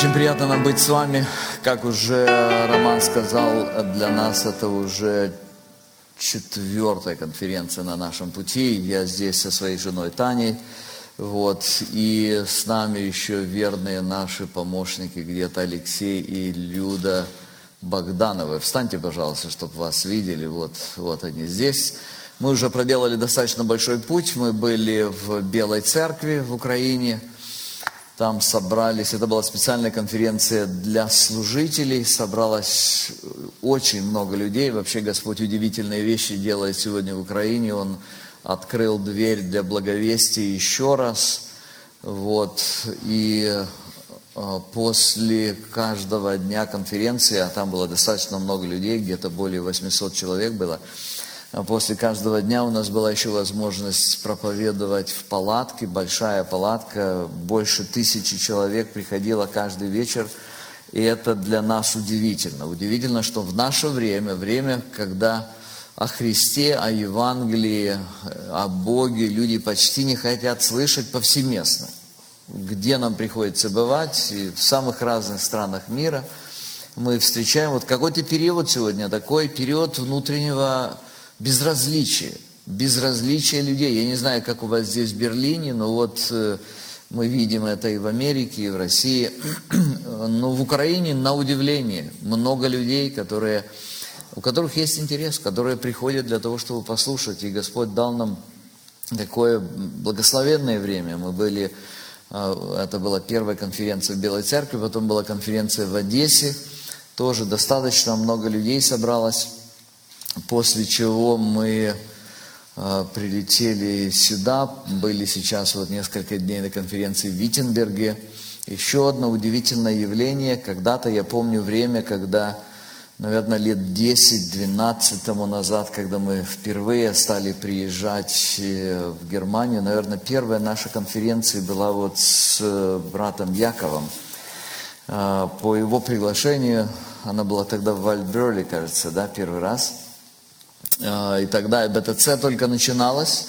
Очень приятно нам быть с вами. Как уже Роман сказал, для нас это уже четвертая конференция на нашем пути. Я здесь со своей женой Таней. Вот. И с нами еще верные наши помощники, где-то Алексей и Люда Богдановы. Встаньте, пожалуйста, чтобы вас видели. Вот, вот они здесь. Мы уже проделали достаточно большой путь. Мы были в Белой Церкви в Украине – там собрались, это была специальная конференция для служителей, собралось очень много людей. Вообще Господь удивительные вещи делает сегодня в Украине. Он открыл дверь для благовестия еще раз. Вот. И а, после каждого дня конференции, а там было достаточно много людей, где-то более 800 человек было, а после каждого дня у нас была еще возможность проповедовать в палатке, большая палатка, больше тысячи человек приходило каждый вечер. И это для нас удивительно. Удивительно, что в наше время, время, когда о Христе, о Евангелии, о Боге люди почти не хотят слышать повсеместно. Где нам приходится бывать, и в самых разных странах мира, мы встречаем вот какой-то период сегодня, такой период внутреннего безразличие, безразличие людей. Я не знаю, как у вас здесь в Берлине, но вот э, мы видим это и в Америке, и в России. Но в Украине, на удивление, много людей, которые, у которых есть интерес, которые приходят для того, чтобы послушать. И Господь дал нам такое благословенное время. Мы были, э, это была первая конференция в Белой Церкви, потом была конференция в Одессе. Тоже достаточно много людей собралось. После чего мы э, прилетели сюда, были сейчас вот несколько дней на конференции в Виттенберге. Еще одно удивительное явление. Когда-то я помню время, когда, наверное, лет 10-12 тому назад, когда мы впервые стали приезжать э, в Германию, наверное, первая наша конференция была вот с э, братом Яковом. По его приглашению, она была тогда в Вальдберли, кажется, да, первый раз – а, и тогда БТЦ только начиналось.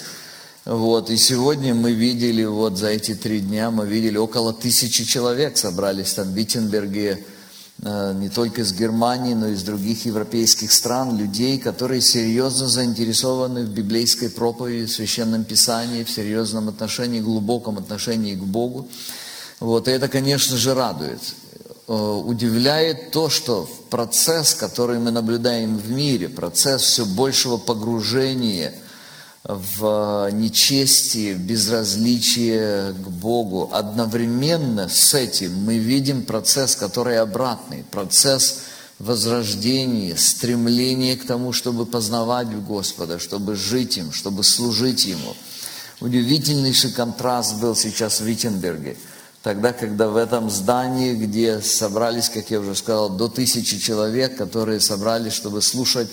Вот, и сегодня мы видели, вот за эти три дня мы видели около тысячи человек собрались там в Виттенберге, а, не только из Германии, но и из других европейских стран, людей, которые серьезно заинтересованы в библейской проповеди, в священном писании, в серьезном отношении, глубоком отношении к Богу. Вот, и это, конечно же, радует. Э, удивляет то, что процесс, который мы наблюдаем в мире, процесс все большего погружения в нечестие, безразличие к Богу, одновременно с этим мы видим процесс, который обратный, процесс возрождения, стремления к тому, чтобы познавать Господа, чтобы жить им, чтобы служить Ему. Удивительнейший контраст был сейчас в Виттенберге – Тогда, когда в этом здании, где собрались, как я уже сказал, до тысячи человек, которые собрались, чтобы слушать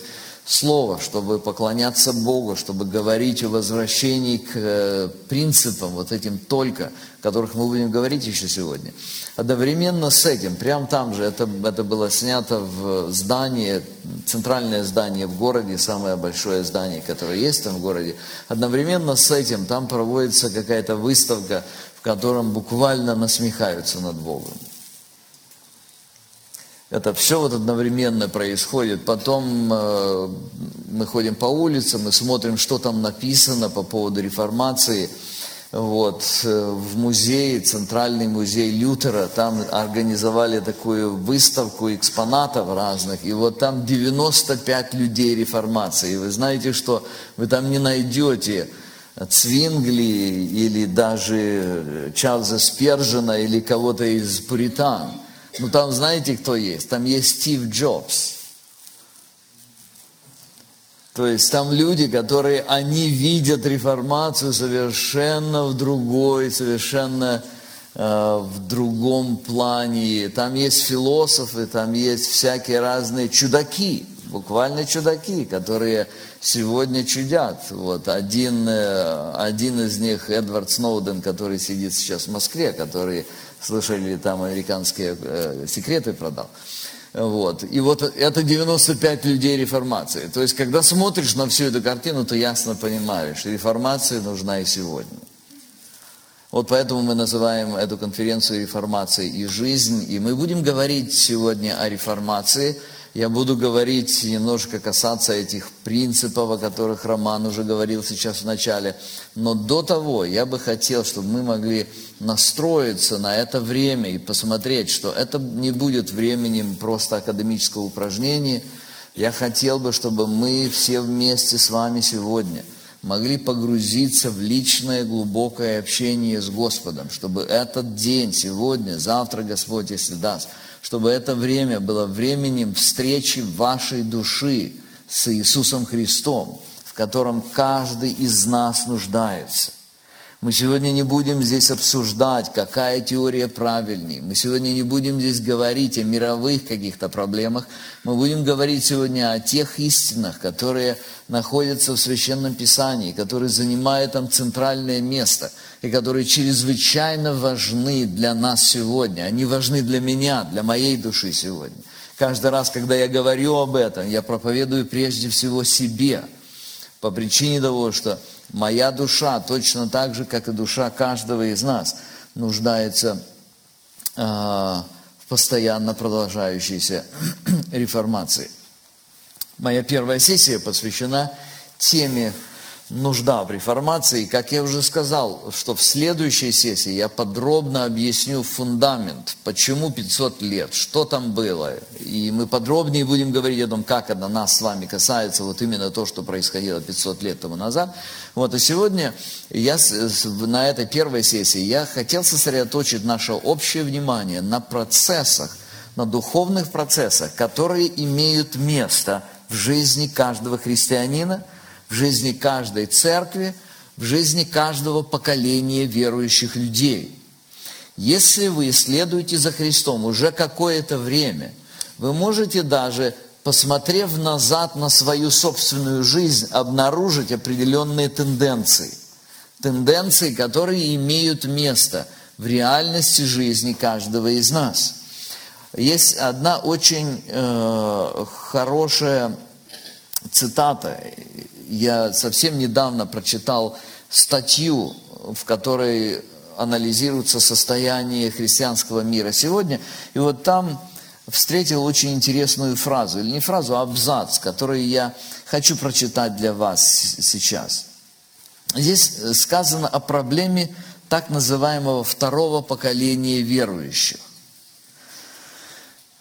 Слово, чтобы поклоняться Богу, чтобы говорить о возвращении к э, принципам, вот этим только, о которых мы будем говорить еще сегодня. Одновременно с этим, прямо там же, это, это было снято в здании, центральное здание в городе, самое большое здание, которое есть там в городе, одновременно с этим там проводится какая-то выставка в котором буквально насмехаются над Богом. Это все вот одновременно происходит. Потом э, мы ходим по улицам, мы смотрим, что там написано по поводу реформации. Вот, э, в музее, Центральный музей Лютера, там организовали такую выставку экспонатов разных, и вот там 95 людей реформации. И вы знаете, что вы там не найдете Цвингли или даже Чарльза Спержина или кого-то из пуритан. Ну там знаете, кто есть? Там есть Стив Джобс. То есть там люди, которые, они видят реформацию совершенно в другой, совершенно э, в другом плане. Там есть философы, там есть всякие разные чудаки, буквально чудаки, которые сегодня чудят. Вот один, э, один из них, Эдвард Сноуден, который сидит сейчас в Москве, который, слышали, там американские э, секреты продал. Вот. И вот это 95 людей реформации. То есть, когда смотришь на всю эту картину, то ясно понимаешь, реформация нужна и сегодня. Вот поэтому мы называем эту конференцию реформацией и жизнь. И мы будем говорить сегодня о реформации. Я буду говорить, немножко касаться этих принципов, о которых Роман уже говорил сейчас в начале. Но до того я бы хотел, чтобы мы могли настроиться на это время и посмотреть, что это не будет временем просто академического упражнения. Я хотел бы, чтобы мы все вместе с вами сегодня – могли погрузиться в личное глубокое общение с Господом, чтобы этот день, сегодня, завтра Господь, если даст, чтобы это время было временем встречи вашей души с Иисусом Христом, в котором каждый из нас нуждается. Мы сегодня не будем здесь обсуждать, какая теория правильнее. Мы сегодня не будем здесь говорить о мировых каких-то проблемах. Мы будем говорить сегодня о тех истинах, которые находятся в Священном Писании, которые занимают там центральное место и которые чрезвычайно важны для нас сегодня. Они важны для меня, для моей души сегодня. Каждый раз, когда я говорю об этом, я проповедую прежде всего себе по причине того, что Моя душа, точно так же, как и душа каждого из нас, нуждается э, в постоянно продолжающейся реформации. Моя первая сессия посвящена теме нужда в реформации. Как я уже сказал, что в следующей сессии я подробно объясню фундамент, почему 500 лет, что там было. И мы подробнее будем говорить о том, как это нас с вами касается, вот именно то, что происходило 500 лет тому назад. Вот, и сегодня я на этой первой сессии я хотел сосредоточить наше общее внимание на процессах, на духовных процессах, которые имеют место в жизни каждого христианина – в жизни каждой церкви, в жизни каждого поколения верующих людей. Если вы следуете за Христом уже какое-то время, вы можете даже, посмотрев назад на свою собственную жизнь, обнаружить определенные тенденции. Тенденции, которые имеют место в реальности жизни каждого из нас. Есть одна очень э, хорошая цитата я совсем недавно прочитал статью, в которой анализируется состояние христианского мира сегодня. И вот там встретил очень интересную фразу, или не фразу, а абзац, который я хочу прочитать для вас сейчас. Здесь сказано о проблеме так называемого второго поколения верующих.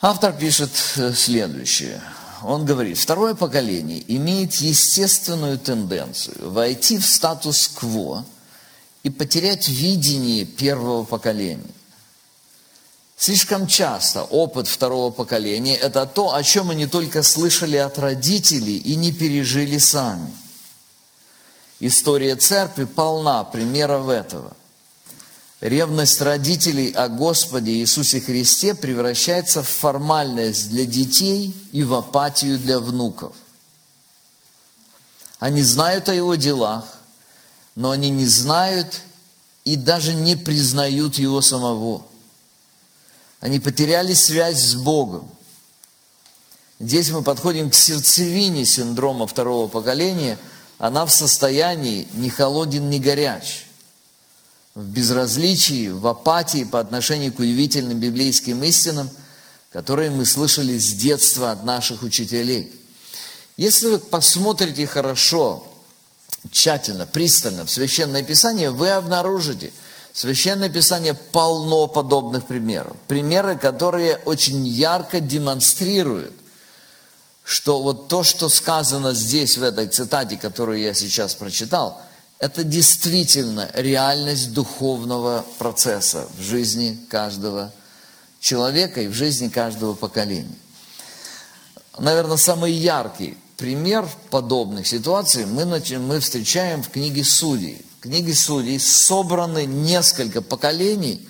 Автор пишет следующее он говорит, второе поколение имеет естественную тенденцию войти в статус-кво и потерять видение первого поколения. Слишком часто опыт второго поколения – это то, о чем не только слышали от родителей и не пережили сами. История церкви полна примеров этого. Ревность родителей о Господе Иисусе Христе превращается в формальность для детей и в апатию для внуков. Они знают о Его делах, но они не знают и даже не признают Его самого. Они потеряли связь с Богом. Здесь мы подходим к сердцевине синдрома второго поколения. Она в состоянии ни холоден, ни горяч в безразличии, в апатии по отношению к удивительным библейским истинам, которые мы слышали с детства от наших учителей. Если вы посмотрите хорошо, тщательно, пристально в Священное Писание, вы обнаружите, Священное Писание полно подобных примеров. Примеры, которые очень ярко демонстрируют, что вот то, что сказано здесь, в этой цитате, которую я сейчас прочитал – это действительно реальность духовного процесса в жизни каждого человека и в жизни каждого поколения. Наверное, самый яркий пример подобных ситуаций мы, мы встречаем в книге Судей. В книге Судей собраны несколько поколений,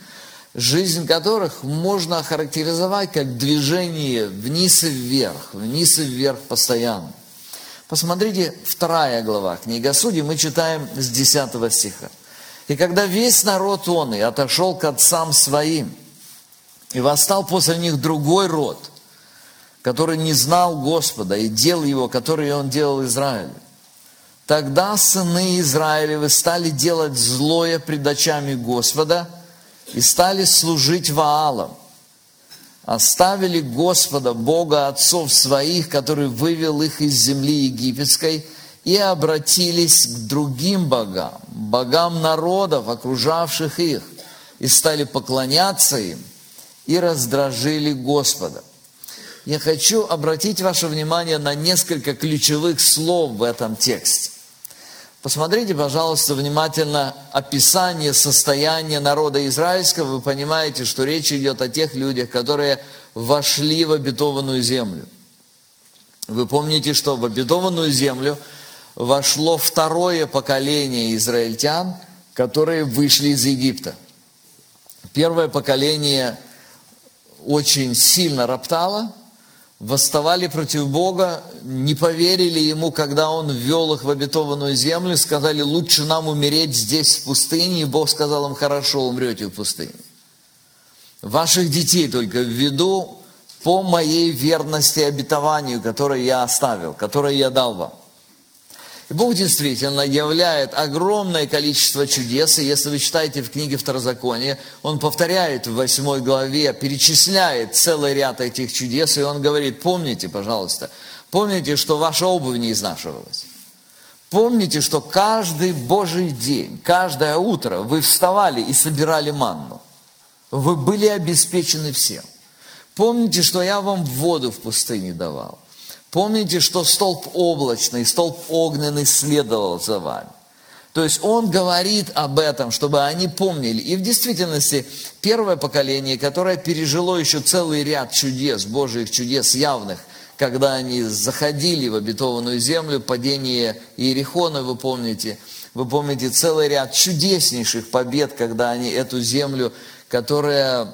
жизнь которых можно охарактеризовать как движение вниз и вверх, вниз и вверх постоянно. Посмотрите, вторая глава книга Судей, мы читаем с 10 стиха. «И когда весь народ он и отошел к отцам своим, и восстал после них другой род, который не знал Господа и дел его, которые он делал Израилю, Тогда сыны Израилевы стали делать злое пред очами Господа и стали служить Ваалам. Оставили Господа, Бога отцов своих, который вывел их из земли египетской, и обратились к другим богам, богам народов, окружавших их, и стали поклоняться им, и раздражили Господа. Я хочу обратить ваше внимание на несколько ключевых слов в этом тексте. Посмотрите, пожалуйста, внимательно описание состояния народа израильского. Вы понимаете, что речь идет о тех людях, которые вошли в обетованную землю. Вы помните, что в обетованную землю вошло второе поколение израильтян, которые вышли из Египта. Первое поколение очень сильно роптало, восставали против Бога, не поверили Ему, когда Он ввел их в обетованную землю, сказали, лучше нам умереть здесь, в пустыне, и Бог сказал им, хорошо, умрете в пустыне. Ваших детей только введу по моей верности обетованию, которое я оставил, которое я дал вам. Бог действительно являет огромное количество чудес, и если вы читаете в книге Второзакония, Он повторяет в восьмой главе, перечисляет целый ряд этих чудес, и Он говорит, помните, пожалуйста, помните, что ваша обувь не изнашивалась. Помните, что каждый Божий день, каждое утро вы вставали и собирали манну. Вы были обеспечены всем. Помните, что я вам воду в пустыне давал. Помните, что столб облачный, столб огненный следовал за вами. То есть он говорит об этом, чтобы они помнили. И в действительности первое поколение, которое пережило еще целый ряд чудес, Божьих чудес явных, когда они заходили в обетованную землю, падение Иерихона, вы помните, вы помните целый ряд чудеснейших побед, когда они эту землю которая,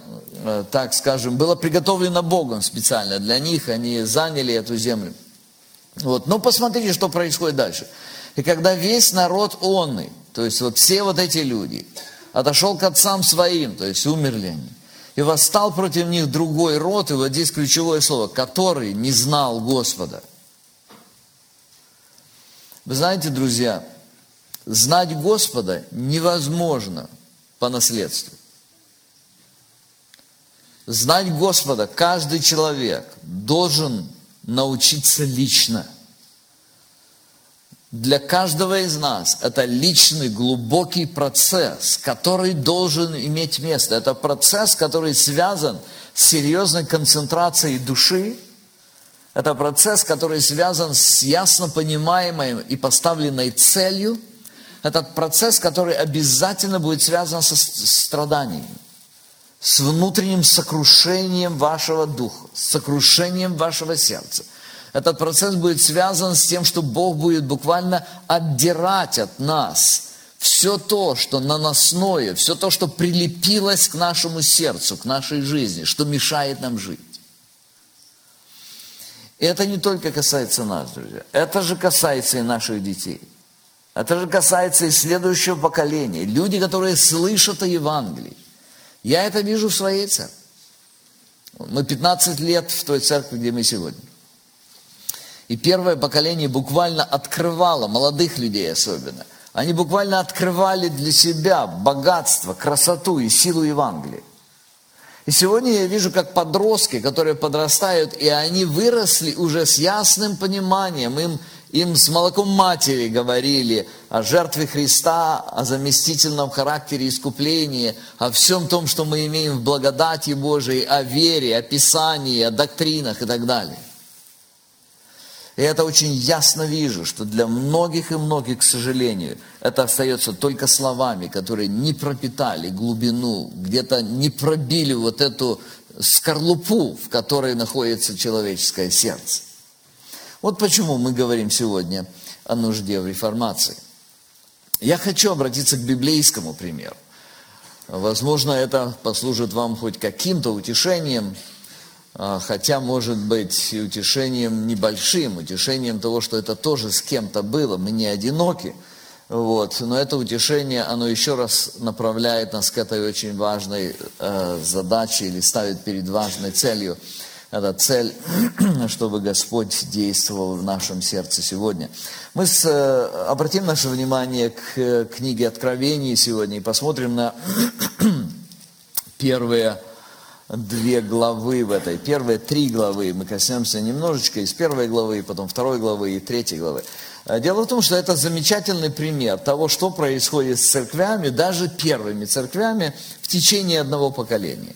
э, так скажем, была приготовлена Богом специально для них, они заняли эту землю. Вот. Но посмотрите, что происходит дальше. И когда весь народ онный, то есть вот все вот эти люди, отошел к отцам своим, то есть умерли они, и восстал против них другой род, и вот здесь ключевое слово, который не знал Господа. Вы знаете, друзья, знать Господа невозможно по наследству. Знать Господа каждый человек должен научиться лично. Для каждого из нас это личный глубокий процесс, который должен иметь место. Это процесс, который связан с серьезной концентрацией души. Это процесс, который связан с ясно понимаемой и поставленной целью. Этот процесс, который обязательно будет связан со страданиями с внутренним сокрушением вашего духа, с сокрушением вашего сердца. Этот процесс будет связан с тем, что Бог будет буквально отдирать от нас все то, что наносное, все то, что прилепилось к нашему сердцу, к нашей жизни, что мешает нам жить. И это не только касается нас, друзья. Это же касается и наших детей. Это же касается и следующего поколения. Люди, которые слышат о Евангелии. Я это вижу в своей церкви. Мы 15 лет в той церкви, где мы сегодня. И первое поколение буквально открывало, молодых людей особенно, они буквально открывали для себя богатство, красоту и силу Евангелия. И сегодня я вижу, как подростки, которые подрастают, и они выросли уже с ясным пониманием, им им с молоком матери говорили о жертве Христа, о заместительном характере искупления, о всем том, что мы имеем в благодати Божией, о вере, о Писании, о доктринах и так далее. И это очень ясно вижу, что для многих и многих, к сожалению, это остается только словами, которые не пропитали глубину, где-то не пробили вот эту скорлупу, в которой находится человеческое сердце. Вот почему мы говорим сегодня о нужде в реформации. Я хочу обратиться к библейскому примеру. Возможно, это послужит вам хоть каким-то утешением, а, хотя, может быть, и утешением небольшим, утешением того, что это тоже с кем-то было, мы не одиноки. Вот. Но это утешение, оно еще раз направляет нас к этой очень важной э, задаче или ставит перед важной целью – это цель, чтобы Господь действовал в нашем сердце сегодня. Мы с, э, обратим наше внимание к э, книге Откровений сегодня и посмотрим на первые две главы в этой. Первые три главы мы коснемся немножечко из первой главы, потом второй главы и третьей главы. Э, дело в том, что это замечательный пример того, что происходит с церквями, даже первыми церквями в течение одного поколения.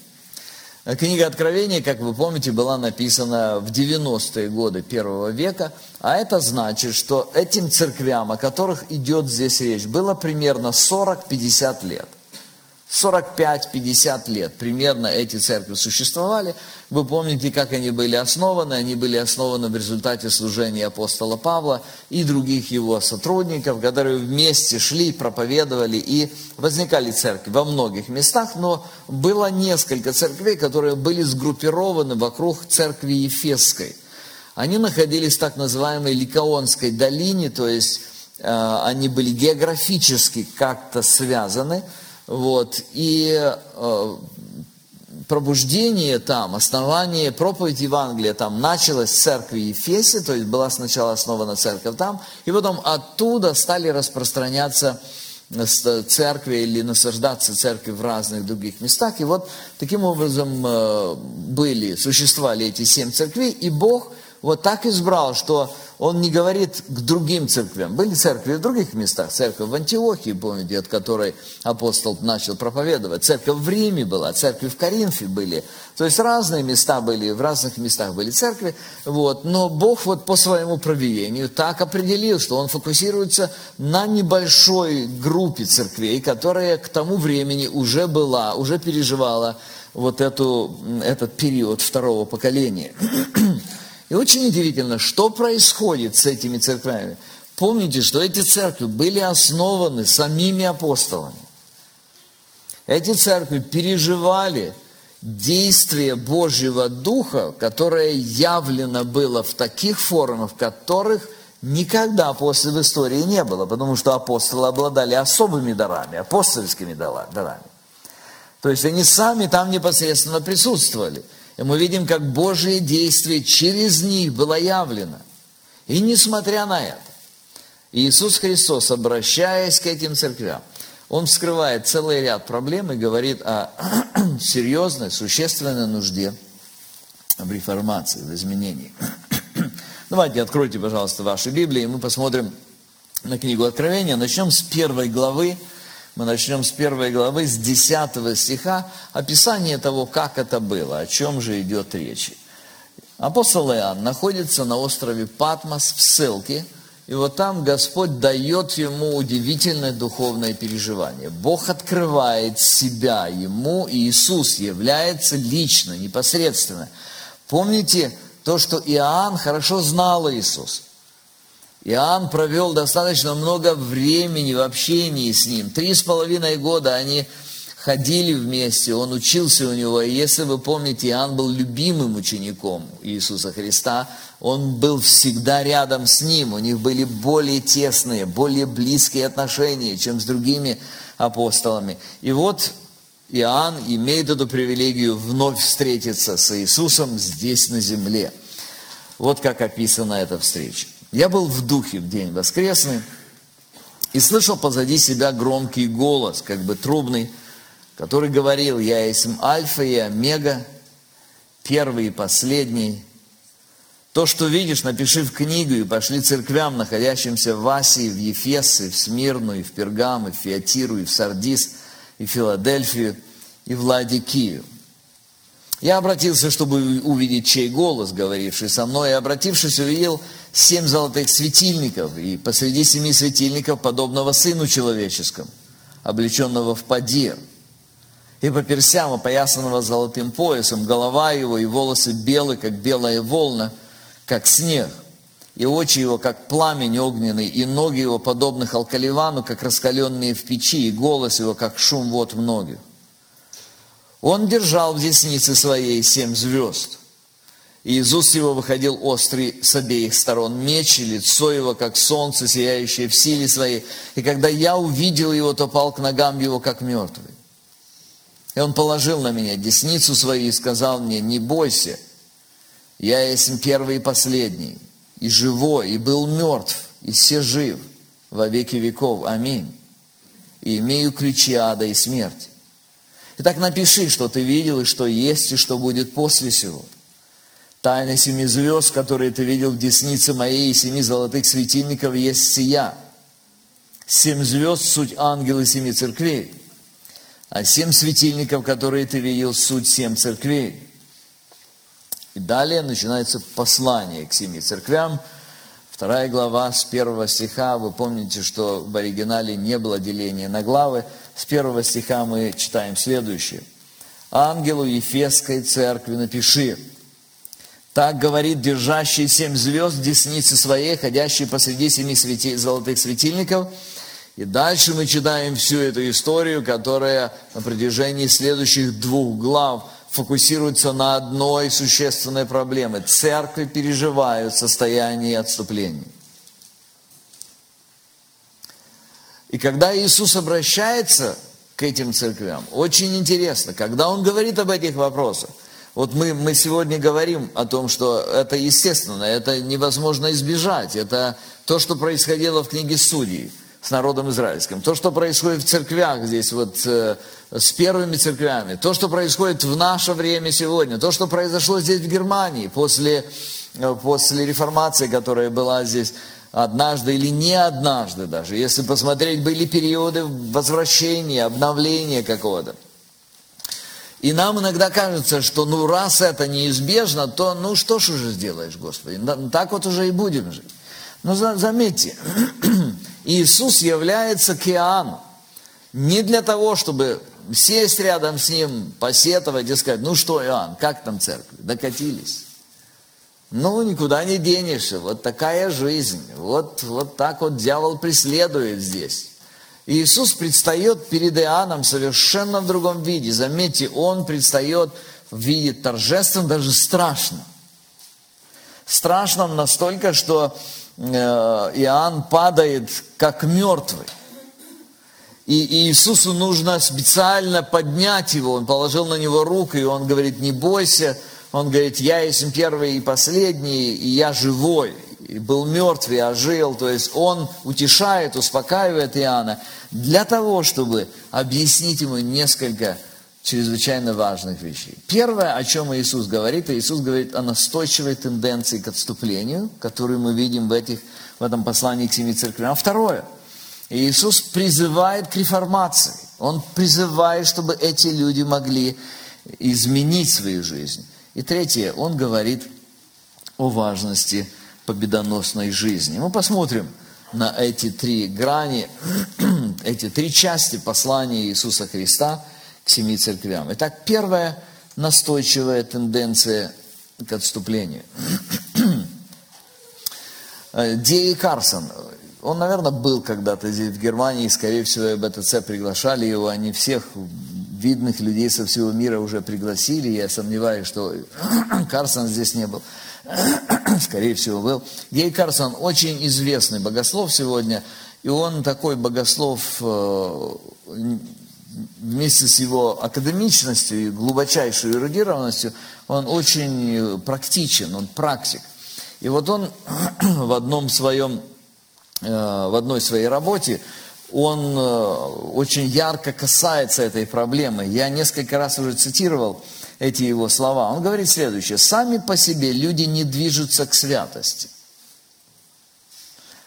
Книга Откровения, как вы помните, была написана в 90-е годы первого века, а это значит, что этим церквям, о которых идет здесь речь, было примерно 40-50 лет. 45-50 лет примерно эти церкви существовали. Вы помните, как они были основаны? Они были основаны в результате служения апостола Павла и других его сотрудников, которые вместе шли, проповедовали и возникали церкви во многих местах, но было несколько церквей, которые были сгруппированы вокруг церкви Ефесской. Они находились в так называемой Ликаонской долине, то есть э, они были географически как-то связаны – вот. И э, пробуждение там, основание, проповедь Евангелия там началось в церкви Ефесе, то есть была сначала основана церковь там, и потом оттуда стали распространяться церкви или насаждаться церкви в разных других местах. И вот таким образом э, были, существовали эти семь церквей, и Бог вот так избрал, что он не говорит к другим церквям. Были церкви в других местах. Церковь в Антиохии, помните, от которой апостол начал проповедовать. Церковь в Риме была, церкви в Коринфе были. То есть разные места были, в разных местах были церкви. Вот. Но Бог вот по своему проведению так определил, что Он фокусируется на небольшой группе церквей, которая к тому времени уже была, уже переживала вот эту, этот период второго поколения. И очень удивительно, что происходит с этими церквями. Помните, что эти церкви были основаны самими апостолами. Эти церкви переживали действие Божьего Духа, которое явлено было в таких формах, которых никогда после в истории не было, потому что апостолы обладали особыми дарами, апостольскими дарами. То есть они сами там непосредственно присутствовали – и мы видим, как Божие действие через них было явлено. И несмотря на это, Иисус Христос, обращаясь к этим церквям, Он вскрывает целый ряд проблем и говорит о серьезной, существенной нужде в реформации, в изменении. Давайте откройте, пожалуйста, ваши Библии, и мы посмотрим на книгу Откровения. Начнем с первой главы, мы начнем с первой главы, с 10 стиха, описание того, как это было, о чем же идет речь. Апостол Иоанн находится на острове Патмос в ссылке, и вот там Господь дает ему удивительное духовное переживание. Бог открывает себя ему, и Иисус является лично, непосредственно. Помните то, что Иоанн хорошо знал Иисуса. Иоанн провел достаточно много времени в общении с ним. Три с половиной года они ходили вместе, он учился у него. И если вы помните, Иоанн был любимым учеником Иисуса Христа. Он был всегда рядом с ним. У них были более тесные, более близкие отношения, чем с другими апостолами. И вот Иоанн имеет эту привилегию вновь встретиться с Иисусом здесь на земле. Вот как описана эта встреча. Я был в духе в день воскресный и слышал позади себя громкий голос, как бы трубный, который говорил, я есть альфа и омега, первый и последний. То, что видишь, напиши в книгу и пошли церквям, находящимся в Асии, в Ефесе, в Смирну, и в Пергам, и в Фиатиру, и в Сардис, и в Филадельфию, и в Ладикию. Я обратился, чтобы увидеть чей голос, говоривший со мной, и обратившись, увидел семь золотых светильников, и посреди семи светильников подобного Сыну Человеческому, облеченного в подир. И по персям, опоясанного золотым поясом, голова его и волосы белые, как белая волна, как снег, и очи его, как пламень огненный, и ноги его, подобных алкаливану, как раскаленные в печи, и голос его, как шум вод многих. Он держал в деснице своей семь звезд – и из уст его выходил острый с обеих сторон меч, и лицо его, как солнце, сияющее в силе своей. И когда я увидел его, то пал к ногам его, как мертвый. И он положил на меня десницу свою и сказал мне, не бойся, Я есть первый и последний, и живой, и был мертв, и все жив во веки веков. Аминь. И имею ключи ада и смерти. Итак, напиши, что ты видел, и что есть, и что будет после сего. Тайна семи звезд, которые ты видел в деснице моей, и семи золотых светильников, есть сия. Семь звезд – суть ангелы семи церквей. А семь светильников, которые ты видел, суть семь церквей. И далее начинается послание к семи церквям. Вторая глава с первого стиха. Вы помните, что в оригинале не было деления на главы. С первого стиха мы читаем следующее. «Ангелу Ефесской церкви напиши, так говорит держащий семь звезд в деснице своей, ходящий посреди семи свети, золотых светильников – и дальше мы читаем всю эту историю, которая на протяжении следующих двух глав фокусируется на одной существенной проблеме. Церкви переживают состояние отступления. И когда Иисус обращается к этим церквям, очень интересно, когда Он говорит об этих вопросах, вот мы, мы сегодня говорим о том, что это естественно, это невозможно избежать, это то, что происходило в книге Судей – с народом израильским. То, что происходит в церквях здесь, вот э, с первыми церквями, то, что происходит в наше время сегодня, то, что произошло здесь в Германии после, э, после реформации, которая была здесь однажды или не однажды даже. Если посмотреть, были периоды возвращения, обновления какого-то. И нам иногда кажется, что ну раз это неизбежно, то ну что ж уже сделаешь, Господи, так вот уже и будем жить. Но заметьте, Иисус является к не для того, чтобы сесть рядом с ним, посетовать и сказать, ну что, Иоанн, как там церковь? Докатились. Ну, никуда не денешься, вот такая жизнь, вот, вот так вот дьявол преследует здесь. Иисус предстает перед Иоанном совершенно в другом виде. Заметьте, Он предстает в виде торжественном, даже страшно. Страшном настолько, что Иоанн падает как мертвый. И Иисусу нужно специально поднять его. Он положил на него руку, и он говорит, не бойся. Он говорит, я есть первый и последний, и я живой. И был мертв, и ожил. То есть он утешает, успокаивает Иоанна для того, чтобы объяснить ему несколько чрезвычайно важных вещей. Первое, о чем Иисус говорит, Иисус говорит о настойчивой тенденции к отступлению, которую мы видим в, этих, в этом послании к семи церквям. Второе, Иисус призывает к реформации. Он призывает, чтобы эти люди могли изменить свою жизнь. И третье, Он говорит о важности победоносной жизни. Мы посмотрим на эти три грани, эти три части послания Иисуса Христа – семи церквям. Итак, первая настойчивая тенденция к отступлению. Ди Карсон, он, наверное, был когда-то здесь в Германии, скорее всего, БТЦ приглашали его, они всех видных людей со всего мира уже пригласили, я сомневаюсь, что Карсон здесь не был, скорее всего, был. Гей Карсон очень известный богослов сегодня, и он такой богослов э, вместе с его академичностью и глубочайшей эрудированностью, он очень практичен, он практик. И вот он в одном своем, э, в одной своей работе, он э, очень ярко касается этой проблемы. Я несколько раз уже цитировал эти его слова. Он говорит следующее. «Сами по себе люди не движутся к святости.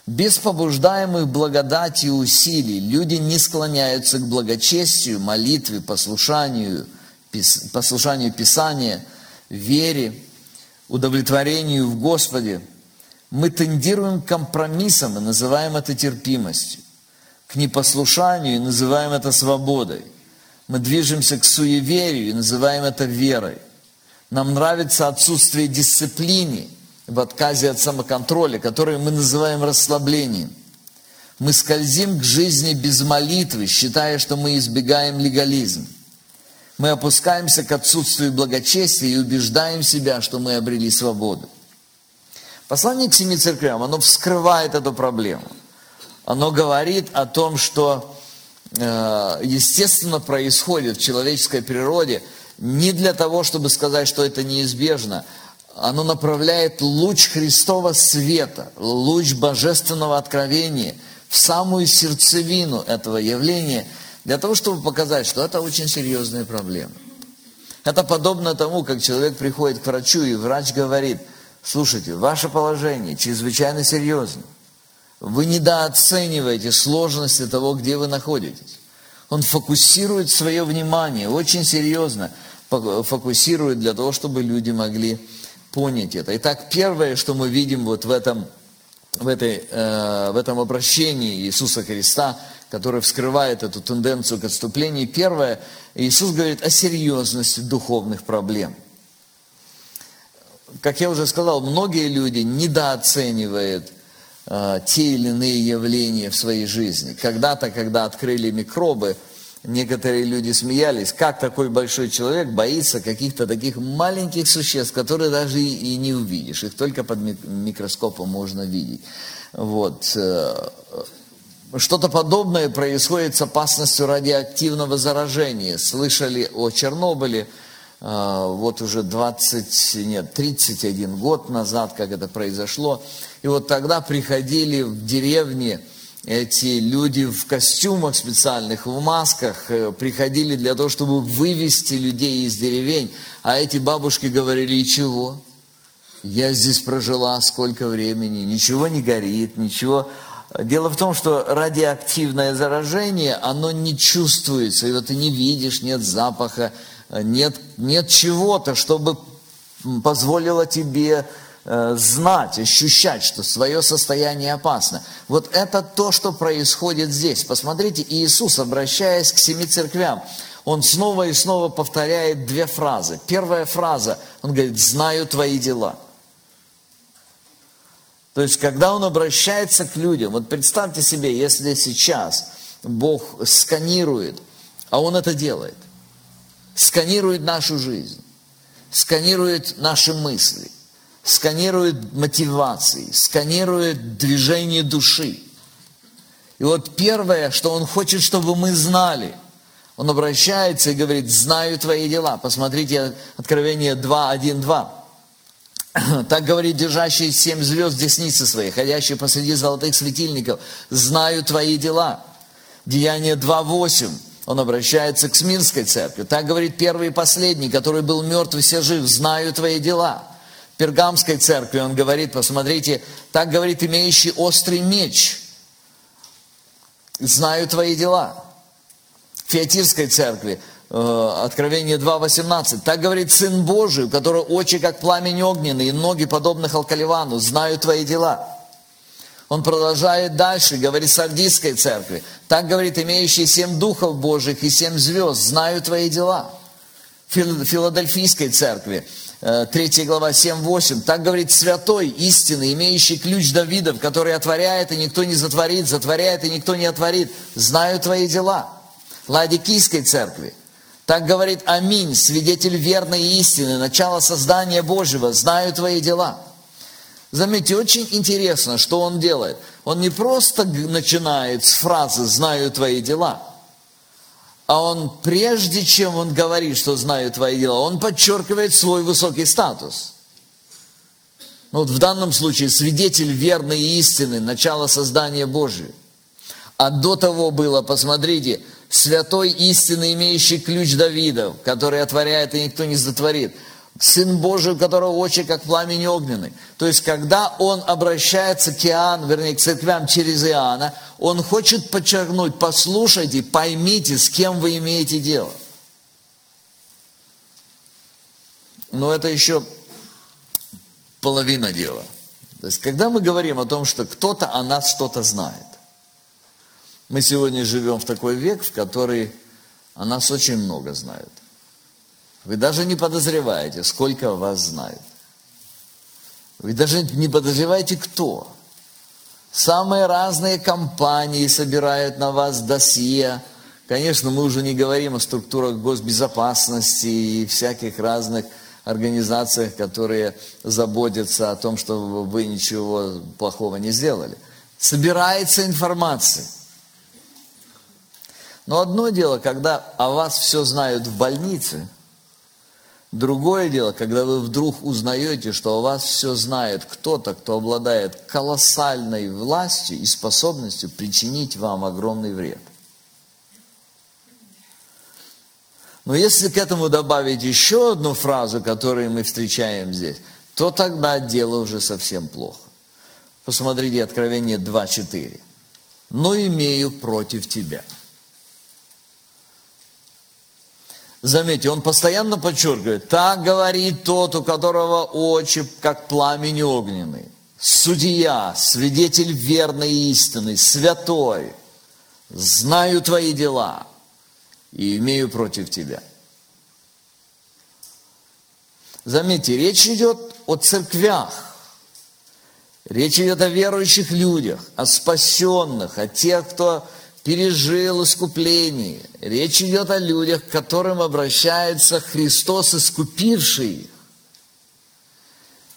Без побуждаемых благодати и усилий люди не склоняются к благочестию, молитве, послушанию, послушанию Писания, вере, удовлетворению в Господе. Мы тендируем к компромиссам и называем это терпимостью, к непослушанию и называем это свободой. Мы движемся к суеверию и называем это верой. Нам нравится отсутствие дисциплины – в отказе от самоконтроля, который мы называем расслаблением. Мы скользим к жизни без молитвы, считая, что мы избегаем легализм. Мы опускаемся к отсутствию благочестия и убеждаем себя, что мы обрели свободу. Послание к семи церквям, оно вскрывает эту проблему. Оно говорит о том, что э, естественно происходит в человеческой природе не для того, чтобы сказать, что это неизбежно, оно направляет луч Христова света, луч божественного откровения в самую сердцевину этого явления, для того, чтобы показать, что это очень серьезная проблема. Это подобно тому, как человек приходит к врачу, и врач говорит, слушайте, ваше положение чрезвычайно серьезно. Вы недооцениваете сложности того, где вы находитесь. Он фокусирует свое внимание очень серьезно, фокусирует для того, чтобы люди могли понять это. Итак, первое, что мы видим вот в этом, в этой, э, в этом обращении Иисуса Христа, который вскрывает эту тенденцию к отступлению, первое, Иисус говорит о серьезности духовных проблем. Как я уже сказал, многие люди недооценивают э, те или иные явления в своей жизни. Когда-то, когда открыли микробы, Некоторые люди смеялись, как такой большой человек боится каких-то таких маленьких существ, которые даже и не увидишь, их только под микроскопом можно видеть. Вот. Э, что-то подобное происходит с опасностью радиоактивного заражения. Слышали о Чернобыле, э, вот уже 20, нет, 31 год назад, как это произошло. И вот тогда приходили в деревне эти люди в костюмах специальных, в масках э, приходили для того, чтобы вывести людей из деревень. А эти бабушки говорили, и чего? Я здесь прожила сколько времени, ничего не горит, ничего. Дело в том, что радиоактивное заражение, оно не чувствуется. Вот ты не видишь, нет запаха, нет, нет чего-то, чтобы позволило тебе Э, знать, ощущать, что свое состояние опасно. Вот это то, что происходит здесь. Посмотрите, Иисус, обращаясь к семи церквям, он снова и снова повторяет две фразы. Первая фраза, он говорит, знаю твои дела. То есть, когда он обращается к людям, вот представьте себе, если сейчас Бог сканирует, а он это делает, сканирует нашу жизнь, сканирует наши мысли – сканирует мотивации, сканирует движение души. И вот первое, что он хочет, чтобы мы знали, он обращается и говорит, знаю твои дела. Посмотрите Откровение 2, 1, 2. Так говорит держащий семь звезд десницы своей, ходящий посреди золотых светильников, знаю твои дела. Деяние 2, 8. Он обращается к Смирской церкви. Так говорит первый и последний, который был мертв и все жив, знаю твои дела. Пергамской церкви, он говорит, посмотрите, так говорит имеющий острый меч. Знаю твои дела. Фиатирской церкви, э, Откровение 2.18. Так говорит Сын Божий, у которого очи как пламень огненный и ноги подобных алкаливану. Знаю твои дела. Он продолжает дальше, говорит Сардийской церкви. Так говорит имеющий семь духов Божьих и семь звезд. Знаю твои дела. Филадельфийской церкви. 3 глава 7-8. Так говорит святой, истинный, имеющий ключ Давидов, который отворяет, и никто не затворит, затворяет, и никто не отворит. Знаю твои дела. Ладикийской церкви. Так говорит Аминь, свидетель верной истины, начало создания Божьего. Знаю твои дела. Заметьте, очень интересно, что он делает. Он не просто начинает с фразы «знаю твои дела», а он, прежде чем он говорит, что знаю твои дела, он подчеркивает свой высокий статус. Ну, вот в данном случае свидетель верной истины, начало создания Божьего. А до того было, посмотрите, святой истины, имеющий ключ Давида, который отворяет и никто не затворит – Сын Божий, у которого очи как пламень огненный. То есть, когда он обращается к Иоанну, вернее, к церквям через Иоанна, он хочет подчеркнуть, послушайте, поймите, с кем вы имеете дело. Но это еще половина дела. То есть, когда мы говорим о том, что кто-то о нас что-то знает, мы сегодня живем в такой век, в который о нас очень много знают. Вы даже не подозреваете, сколько вас знают. Вы даже не подозреваете, кто. Самые разные компании собирают на вас досье. Конечно, мы уже не говорим о структурах госбезопасности и всяких разных организациях, которые заботятся о том, чтобы вы ничего плохого не сделали. Собирается информация. Но одно дело, когда о вас все знают в больнице – Другое дело, когда вы вдруг узнаете, что о вас все знает кто-то, кто обладает колоссальной властью и способностью причинить вам огромный вред. Но если к этому добавить еще одну фразу, которую мы встречаем здесь, то тогда дело уже совсем плохо. Посмотрите Откровение 2.4. «Но имею против тебя». Заметьте, он постоянно подчеркивает, так говорит тот, у которого очи, как пламень огненный, судья, свидетель верной истины, святой, знаю твои дела и имею против тебя. Заметьте, речь идет о церквях, речь идет о верующих людях, о спасенных, о тех, кто пережил искупление. Речь идет о людях, к которым обращается Христос, искупивший их.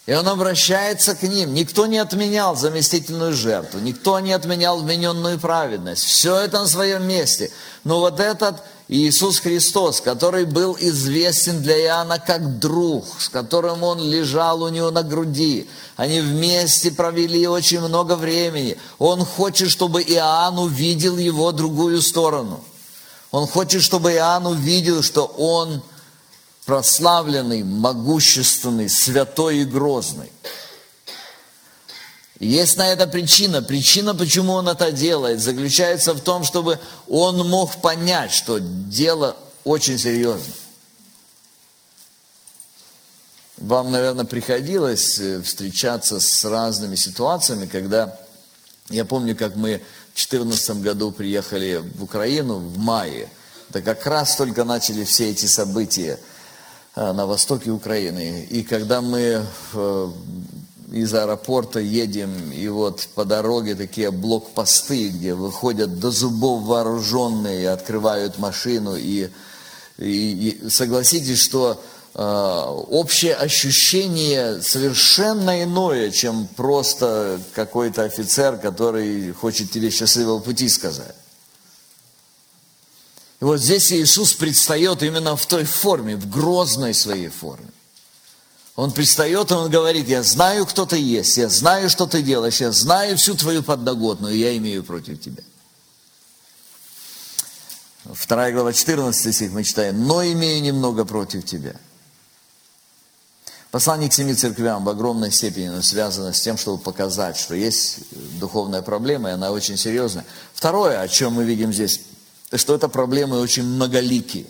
И он обращается к ним. Никто не отменял заместительную жертву, никто не отменял вмененную праведность. Все это на своем месте. Но вот этот Иисус Христос, который был известен для Иоанна как друг, с которым он лежал у него на груди. Они вместе провели очень много времени. Он хочет, чтобы Иоанн увидел его другую сторону. Он хочет, чтобы Иоанн увидел, что он прославленный, могущественный, святой и грозный. Есть на это причина. Причина, почему он это делает, заключается в том, чтобы он мог понять, что дело очень серьезно. Вам, наверное, приходилось э, встречаться с разными ситуациями, когда, я помню, как мы в 2014 году приехали в Украину в мае, да как раз только начали все эти события э, на востоке Украины. И когда мы э, из аэропорта едем, и вот по дороге такие блокпосты, где выходят до зубов вооруженные, открывают машину, и, и, и согласитесь, что э, общее ощущение совершенно иное, чем просто какой-то офицер, который хочет тебе счастливого пути сказать. И вот здесь Иисус предстает именно в той форме, в грозной своей форме. Он пристает, и он говорит, я знаю, кто ты есть, я знаю, что ты делаешь, я знаю всю твою подноготную, я имею против тебя. Вторая глава, 14 стих мы читаем, но имею немного против тебя. Послание к семи церквям в огромной степени связано с тем, чтобы показать, что есть духовная проблема, и она очень серьезная. Второе, о чем мы видим здесь, что эта проблема очень многоликие.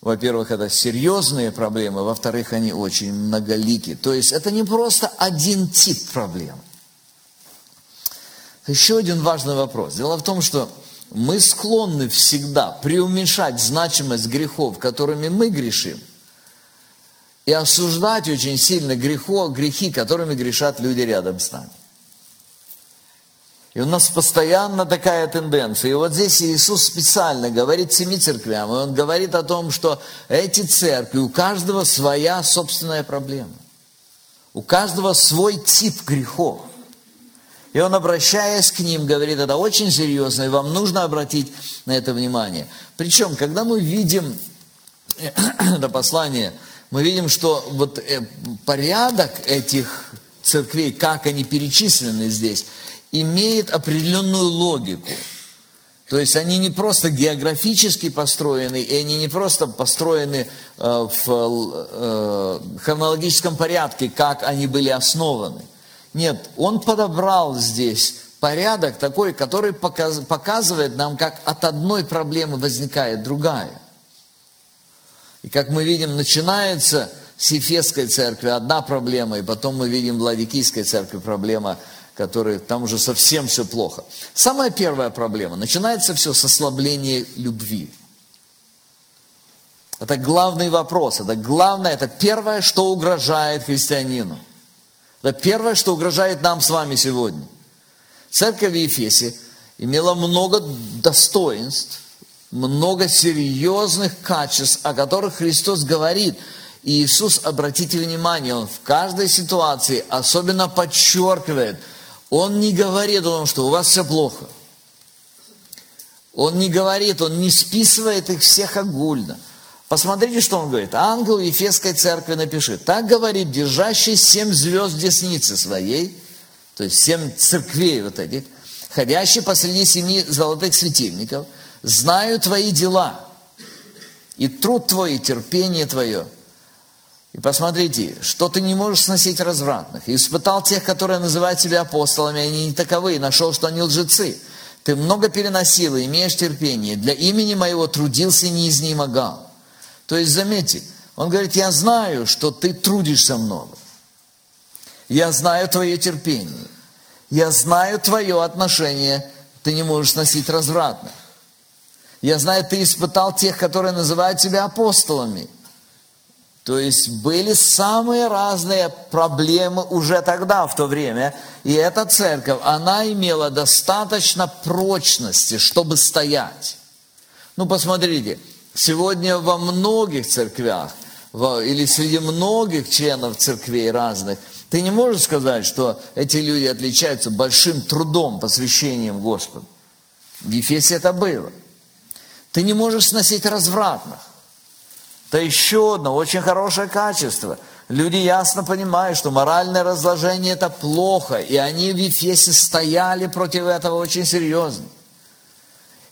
Во-первых, это серьезные проблемы, во-вторых, они очень многолики. То есть это не просто один тип проблем. Еще один важный вопрос. Дело в том, что мы склонны всегда преуменьшать значимость грехов, которыми мы грешим, и осуждать очень сильно грехо, грехи, которыми грешат люди рядом с нами. И у нас постоянно такая тенденция. И вот здесь Иисус специально говорит семи церквям, и Он говорит о том, что эти церкви, у каждого своя собственная проблема. У каждого свой тип грехов. И он, обращаясь к ним, говорит, это очень серьезно, и вам нужно обратить на это внимание. Причем, когда мы видим это послание, мы видим, что вот э, порядок этих церквей, как они перечислены здесь, имеет определенную логику. То есть они не просто географически построены, и они не просто построены э, в э, хронологическом порядке, как они были основаны. Нет, он подобрал здесь порядок такой, который показывает нам, как от одной проблемы возникает другая. И как мы видим, начинается с Ефесской церкви одна проблема, и потом мы видим в Ладикийской церкви проблема – которые там уже совсем все плохо. Самая первая проблема. Начинается все с ослабления любви. Это главный вопрос. Это главное, это первое, что угрожает христианину. Это первое, что угрожает нам с вами сегодня. Церковь в Ефесе имела много достоинств, много серьезных качеств, о которых Христос говорит – и Иисус, обратите внимание, Он в каждой ситуации особенно подчеркивает – он не говорит о том, что у вас все плохо. Он не говорит, он не списывает их всех огульно. Посмотрите, что он говорит. Ангел Ефесской церкви напишет. Так говорит, держащий семь звезд в деснице своей, то есть семь церквей вот этих, ходящий посреди семи золотых светильников, знаю твои дела, и труд твой, и терпение твое. И посмотрите, что ты не можешь сносить развратных. И испытал тех, которые называют себя апостолами, они не таковы, и нашел, что они лжецы. Ты много переносил и имеешь терпение. Для имени моего трудился и не изнемогал. То есть, заметьте, он говорит, я знаю, что ты трудишься много. Я знаю твое терпение. Я знаю твое отношение, ты не можешь носить развратно. Я знаю, ты испытал тех, которые называют себя апостолами. То есть были самые разные проблемы уже тогда, в то время. И эта церковь, она имела достаточно прочности, чтобы стоять. Ну, посмотрите, сегодня во многих церквях, или среди многих членов церквей разных – ты не можешь сказать, что эти люди отличаются большим трудом, посвящением Господу. В Ефесе это было. Ты не можешь сносить развратных. Это еще одно очень хорошее качество. Люди ясно понимают, что моральное разложение это плохо, и они в Ефесе стояли против этого очень серьезно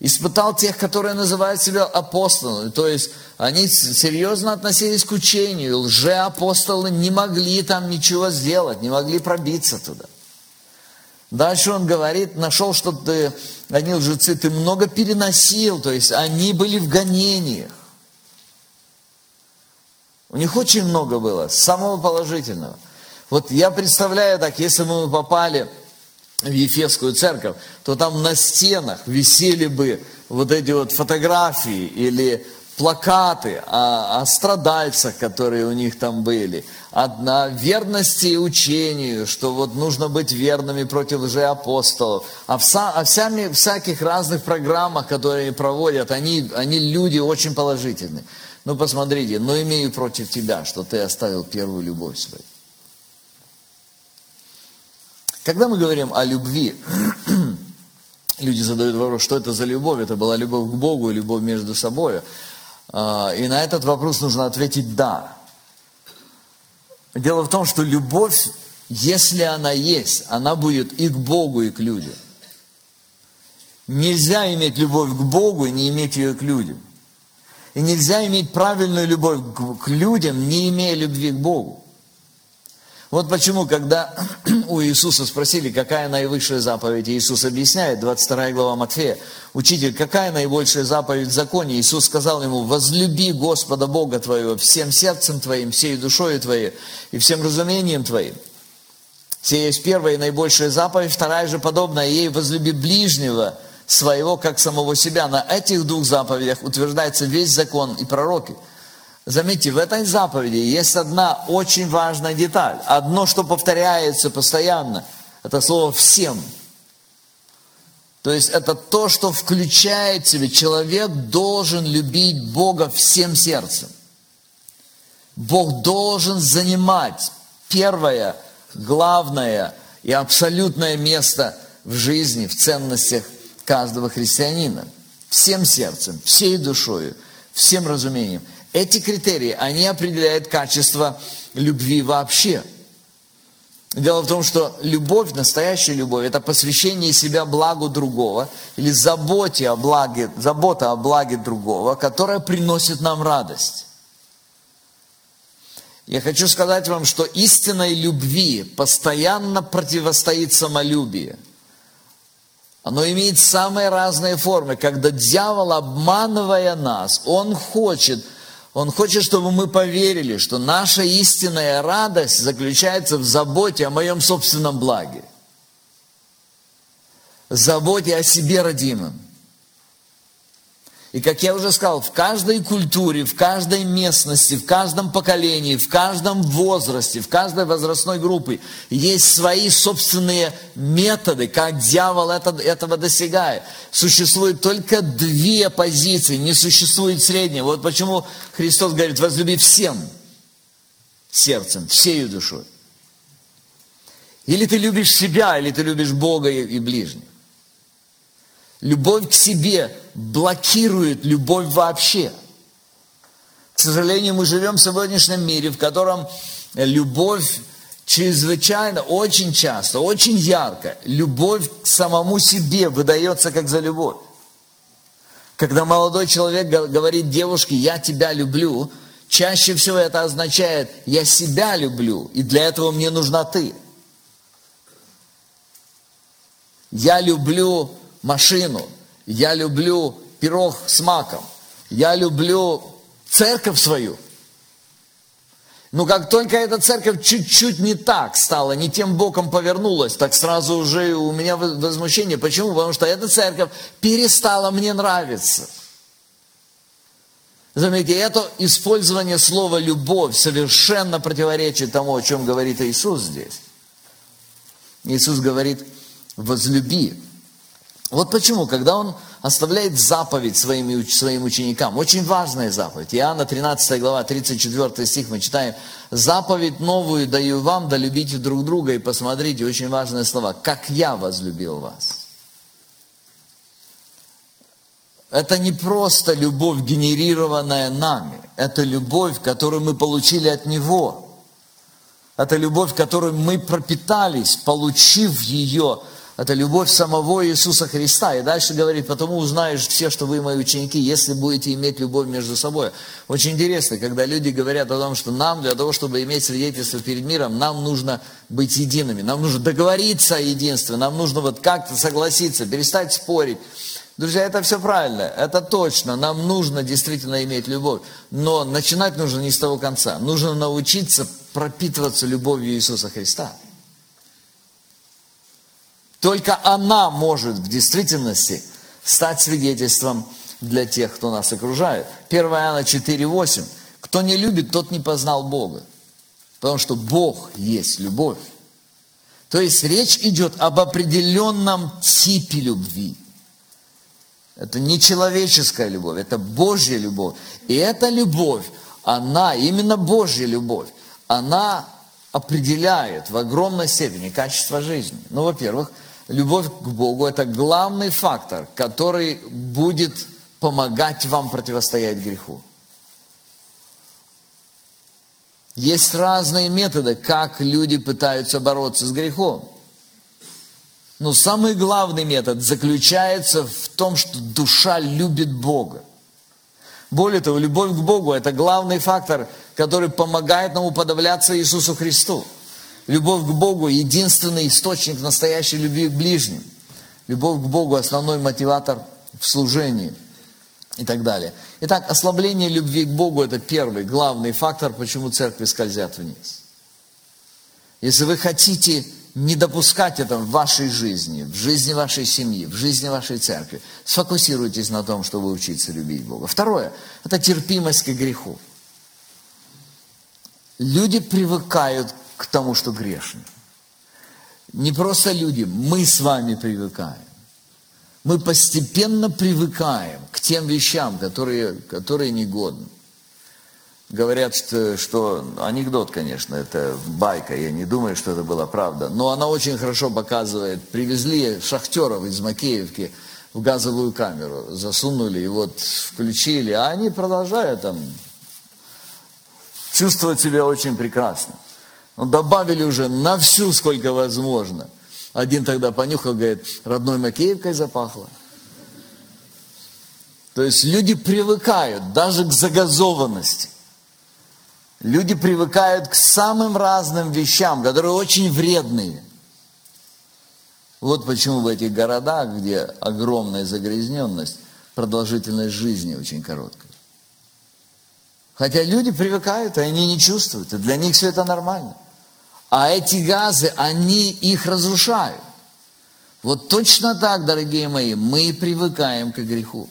испытал тех, которые называют себя апостолами. То есть они серьезно относились к учению. Лжеапостолы не могли там ничего сделать, не могли пробиться туда. Дальше он говорит, нашел, что ты, они лжецы, ты много переносил, то есть они были в гонениях. У них очень много было, самого положительного. Вот я представляю так, если бы мы попали в Ефесскую церковь, то там на стенах висели бы вот эти вот фотографии или плакаты о, о страдальцах, которые у них там были, о верности учению, что вот нужно быть верными против лжеапостолов, о, вся, о всями, всяких разных программах, которые проводят, они, они люди очень положительные. Ну, посмотрите, но имею против тебя, что ты оставил первую любовь свою. Когда мы говорим о любви, люди задают вопрос, что это за любовь? Это была любовь к Богу и любовь между собой. А, и на этот вопрос нужно ответить «да». Дело в том, что любовь, если она есть, она будет и к Богу, и к людям. Нельзя иметь любовь к Богу и не иметь ее к людям. И нельзя иметь правильную любовь к людям, не имея любви к Богу. Вот почему, когда у Иисуса спросили, какая наивысшая заповедь, Иисус объясняет, 22 глава Матфея, «Учитель, какая наибольшая заповедь в законе?» Иисус сказал ему, «Возлюби Господа Бога твоего всем сердцем твоим, всей душою твоей и всем разумением твоим». Сия есть первая и наибольшая заповедь, вторая же подобная ей, «Возлюби ближнего своего, как самого себя». На этих двух заповедях утверждается весь закон и пророки – Заметьте, в этой заповеди есть одна очень важная деталь. Одно, что повторяется постоянно, это слово «всем». То есть это то, что включает в себя. Человек должен любить Бога всем сердцем. Бог должен занимать первое, главное и абсолютное место в жизни, в ценностях каждого христианина. Всем сердцем, всей душой, всем разумением – эти критерии, они определяют качество любви вообще. Дело в том, что любовь, настоящая любовь, это посвящение себя благу другого или заботе о благе, забота о благе другого, которая приносит нам радость. Я хочу сказать вам, что истинной любви постоянно противостоит самолюбие. Оно имеет самые разные формы. Когда дьявол, обманывая нас, он хочет – он хочет, чтобы мы поверили, что наша истинная радость заключается в заботе о моем собственном благе. Заботе о себе родимом. И как я уже сказал, в каждой культуре, в каждой местности, в каждом поколении, в каждом возрасте, в каждой возрастной группе есть свои собственные методы, как дьявол это, этого достигает. Существует только две позиции, не существует средней. Вот почему Христос говорит, возлюби всем сердцем, всею душой. Или ты любишь себя, или ты любишь Бога и ближних. Любовь к себе блокирует любовь вообще. К сожалению, мы живем в сегодняшнем мире, в котором любовь чрезвычайно, очень часто, очень ярко, любовь к самому себе выдается как за любовь. Когда молодой человек говорит девушке «я тебя люблю», чаще всего это означает «я себя люблю, и для этого мне нужна ты». Я люблю машину, я люблю пирог с маком, я люблю церковь свою. Но как только эта церковь чуть-чуть не так стала, не тем боком повернулась, так сразу уже у меня возмущение. Почему? Потому что эта церковь перестала мне нравиться. Заметьте, это использование слова «любовь» совершенно противоречит тому, о чем говорит Иисус здесь. Иисус говорит «возлюби». Вот почему, когда Он оставляет заповедь своим, своим ученикам, очень важная заповедь. Иоанна 13 глава, 34 стих мы читаем. «Заповедь новую даю вам, да любите друг друга». И посмотрите, очень важные слова. «Как я возлюбил вас». Это не просто любовь, генерированная нами. Это любовь, которую мы получили от Него. Это любовь, которой мы пропитались, получив ее. Это любовь самого Иисуса Христа. И дальше говорит, потому узнаешь все, что вы мои ученики, если будете иметь любовь между собой. Очень интересно, когда люди говорят о том, что нам, для того, чтобы иметь свидетельство перед миром, нам нужно быть едиными. Нам нужно договориться о единстве. Нам нужно вот как-то согласиться, перестать спорить. Друзья, это все правильно, это точно. Нам нужно действительно иметь любовь. Но начинать нужно не с того конца. Нужно научиться пропитываться любовью Иисуса Христа. Только она может в действительности стать свидетельством для тех, кто нас окружает. 1 Иоанна 4,8. Кто не любит, тот не познал Бога. Потому что Бог есть любовь. То есть речь идет об определенном типе любви. Это не человеческая любовь, это Божья любовь. И эта любовь, она, именно Божья любовь, она определяет в огромной степени качество жизни. Ну, во-первых, любовь к Богу – это главный фактор, который будет помогать вам противостоять греху. Есть разные методы, как люди пытаются бороться с грехом. Но самый главный метод заключается в том, что душа любит Бога. Более того, любовь к Богу – это главный фактор, который помогает нам уподобляться Иисусу Христу. Любовь к Богу – единственный источник настоящей любви к ближним. Любовь к Богу – основной мотиватор в служении и так далее. Итак, ослабление любви к Богу – это первый, главный фактор, почему церкви скользят вниз. Если вы хотите не допускать этого в вашей жизни, в жизни вашей семьи, в жизни вашей церкви. Сфокусируйтесь на том, чтобы учиться любить Бога. Второе – это терпимость к греху. Люди привыкают к тому, что грешно. Не просто люди, мы с вами привыкаем. Мы постепенно привыкаем к тем вещам, которые, которые негодны. Говорят, что, что анекдот, конечно, это байка, я не думаю, что это была правда, но она очень хорошо показывает. Привезли шахтеров из Макеевки в газовую камеру, засунули и вот включили, а они продолжают там чувствовать себя очень прекрасно. Но добавили уже на всю, сколько возможно. Один тогда понюхал, говорит, родной Макеевкой запахло. То есть люди привыкают даже к загазованности. Люди привыкают к самым разным вещам, которые очень вредные. Вот почему в этих городах, где огромная загрязненность, продолжительность жизни очень короткая. Хотя люди привыкают, и они не чувствуют, и для них все это нормально. А эти газы, они их разрушают. Вот точно так, дорогие мои, мы привыкаем к греху.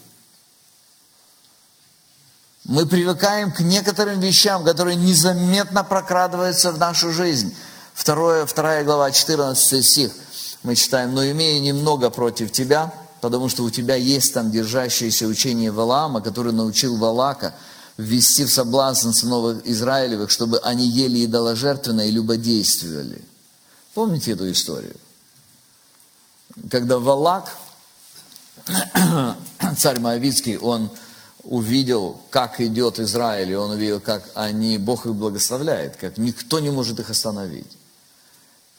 Мы привыкаем к некоторым вещам, которые незаметно прокрадываются в нашу жизнь. Второе, вторая глава, 14 стих. Мы читаем, но имея немного против тебя, потому что у тебя есть там держащееся учение Валаама, который научил Валака ввести в соблазн сынов Израилевых, чтобы они ели идоложертвенно и любодействовали. Помните эту историю? Когда Валак, царь Моавицкий, он увидел, как идет Израиль, и он увидел, как они, Бог их благословляет, как никто не может их остановить.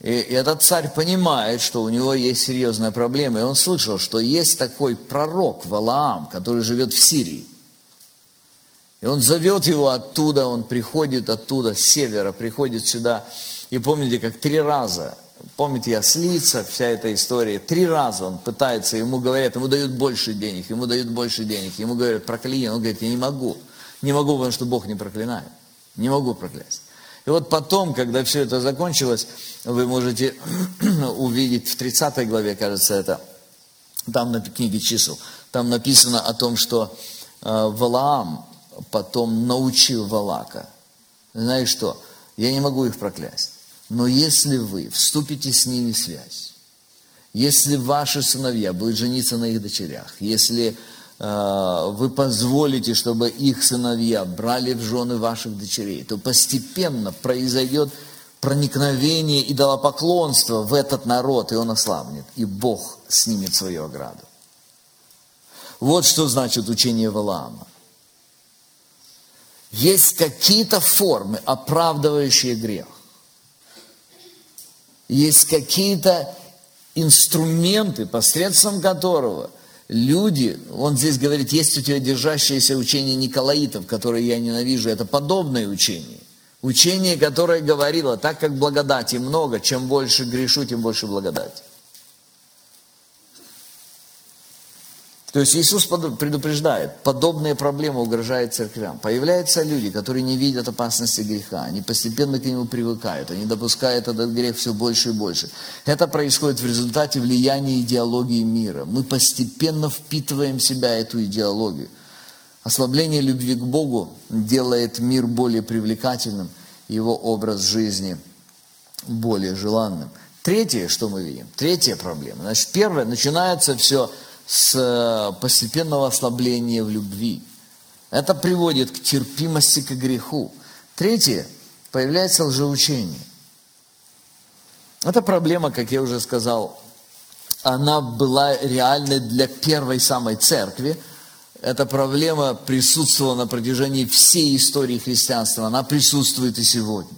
И, и этот царь понимает, что у него есть серьезная проблема, и он слышал, что есть такой пророк Валаам, который живет в Сирии. И он зовет его оттуда, он приходит оттуда, с севера, приходит сюда. И помните, как три раза, помните, ослица, вся эта история, три раза он пытается, ему говорят, ему дают больше денег, ему дают больше денег, ему говорят, прокляни, он говорит, я не могу, не могу, потому что Бог не проклинает, не могу проклясть. И вот потом, когда все это закончилось, вы можете увидеть в 30 главе, кажется, это, там на книге чисел, там написано о том, что э, Валаам потом научил Валака. Знаешь что? Я не могу их проклясть. Но если вы вступите с ними в связь, если ваши сыновья будут жениться на их дочерях, если э, вы позволите, чтобы их сыновья брали в жены ваших дочерей, то постепенно произойдет проникновение и идолопоклонство в этот народ, и он ослабнет, и Бог снимет свою ограду. Вот что значит учение Валаама. Есть какие-то формы, оправдывающие грех. Есть какие-то инструменты, посредством которого люди, он здесь говорит, есть у тебя держащееся учение Николаитов, которое я ненавижу, это подобное учение. Учение, которое говорило, так как благодати много, чем больше грешу, тем больше благодати. То есть Иисус предупреждает, подобные проблемы угрожают церквям. Появляются люди, которые не видят опасности греха, они постепенно к нему привыкают, они допускают этот грех все больше и больше. Это происходит в результате влияния идеологии мира. Мы постепенно впитываем в себя эту идеологию. Ослабление любви к Богу делает мир более привлекательным, его образ жизни более желанным. Третье, что мы видим, третья проблема. Значит, первое, начинается все с э, постепенного ослабления в любви. Это приводит к терпимости к греху. Третье, появляется лжеучение. Эта проблема, как я уже сказал, она была реальной для первой самой церкви. Эта проблема присутствовала на протяжении всей истории христианства. Она присутствует и сегодня.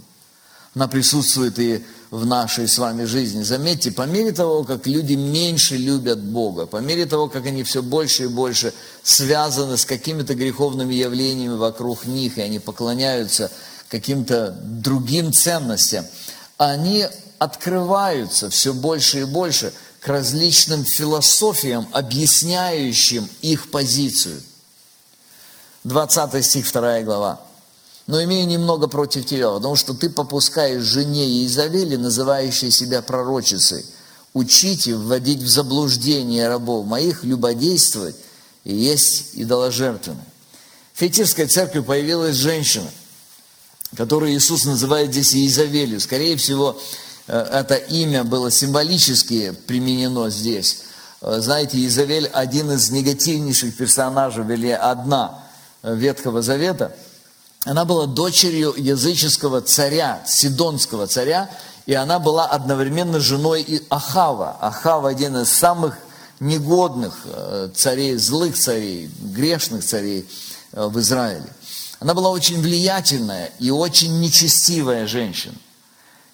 Она присутствует и в нашей с вами жизни. Заметьте, по мере того, как люди меньше любят Бога, по мере того, как они все больше и больше связаны с какими-то греховными явлениями вокруг них, и они поклоняются каким-то другим ценностям, они открываются все больше и больше к различным философиям, объясняющим их позицию. 20 стих, 2 глава но имею немного против тебя, потому что ты попускаешь жене Иезавели, называющей себя пророчицей, учить и вводить в заблуждение рабов моих, любодействовать и есть идоложертвенное. В Фетирской церкви появилась женщина, которую Иисус называет здесь Иезавелью. Скорее всего, э, это имя было символически применено здесь. Э, знаете, Иезавель один из негативнейших персонажей, или одна Ветхого Завета – она была дочерью языческого царя, сидонского царя, и она была одновременно женой и Ахава. Ахава один из самых негодных э, царей, злых царей, грешных царей э, в Израиле. Она была очень влиятельная и очень нечестивая женщина.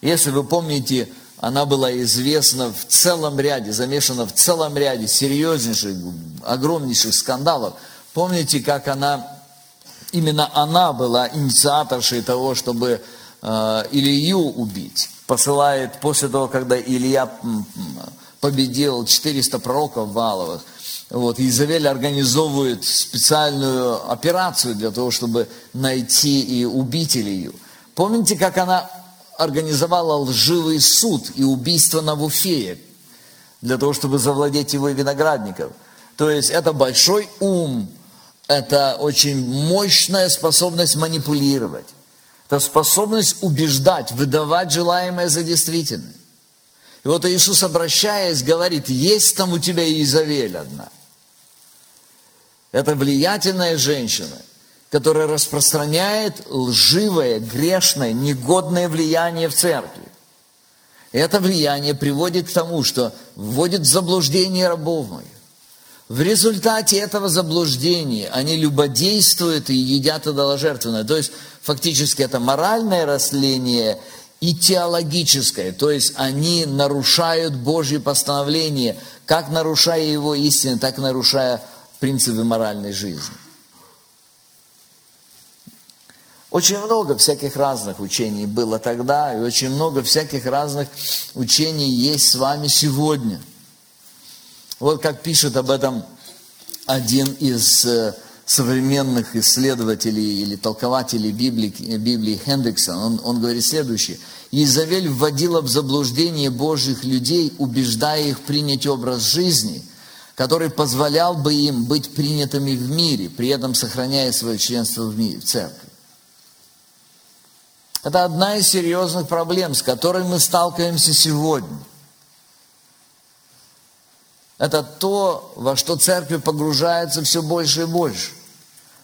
Если вы помните, она была известна в целом ряде, замешана в целом ряде серьезнейших, огромнейших скандалов. Помните, как она именно она была инициаторшей того, чтобы э, Илью убить. Посылает после того, когда Илья победил 400 пророков Валовых, вот, Изавель организовывает специальную операцию для того, чтобы найти и убить Илью. Помните, как она организовала лживый суд и убийство Навуфея для того, чтобы завладеть его виноградником? То есть это большой ум, это очень мощная способность манипулировать. Это способность убеждать, выдавать желаемое за действительное. И вот Иисус, обращаясь, говорит, есть там у тебя Изавель одна. Это влиятельная женщина, которая распространяет лживое, грешное, негодное влияние в церкви. И это влияние приводит к тому, что вводит в заблуждение рабов моих В результате этого заблуждения они любодействуют и едят идоложертвенное. То есть фактически это моральное растление и теологическое. То есть они нарушают Божьи постановления, как нарушая его истины, так и нарушая принципы моральной жизни. Очень много всяких разных учений было тогда, и очень много всяких разных учений есть с вами сегодня – вот как пишет об этом один из э, современных исследователей или толкователей Библии, Библии Хендриксон, он, он говорит следующее. Изавель вводила в заблуждение Божьих людей, убеждая их принять образ жизни, который позволял бы им быть принятыми в мире, при этом сохраняя свое членство в, мире, в церкви. Это одна из серьезных проблем, с которой мы сталкиваемся сегодня – это то, во что церковь погружается все больше и больше.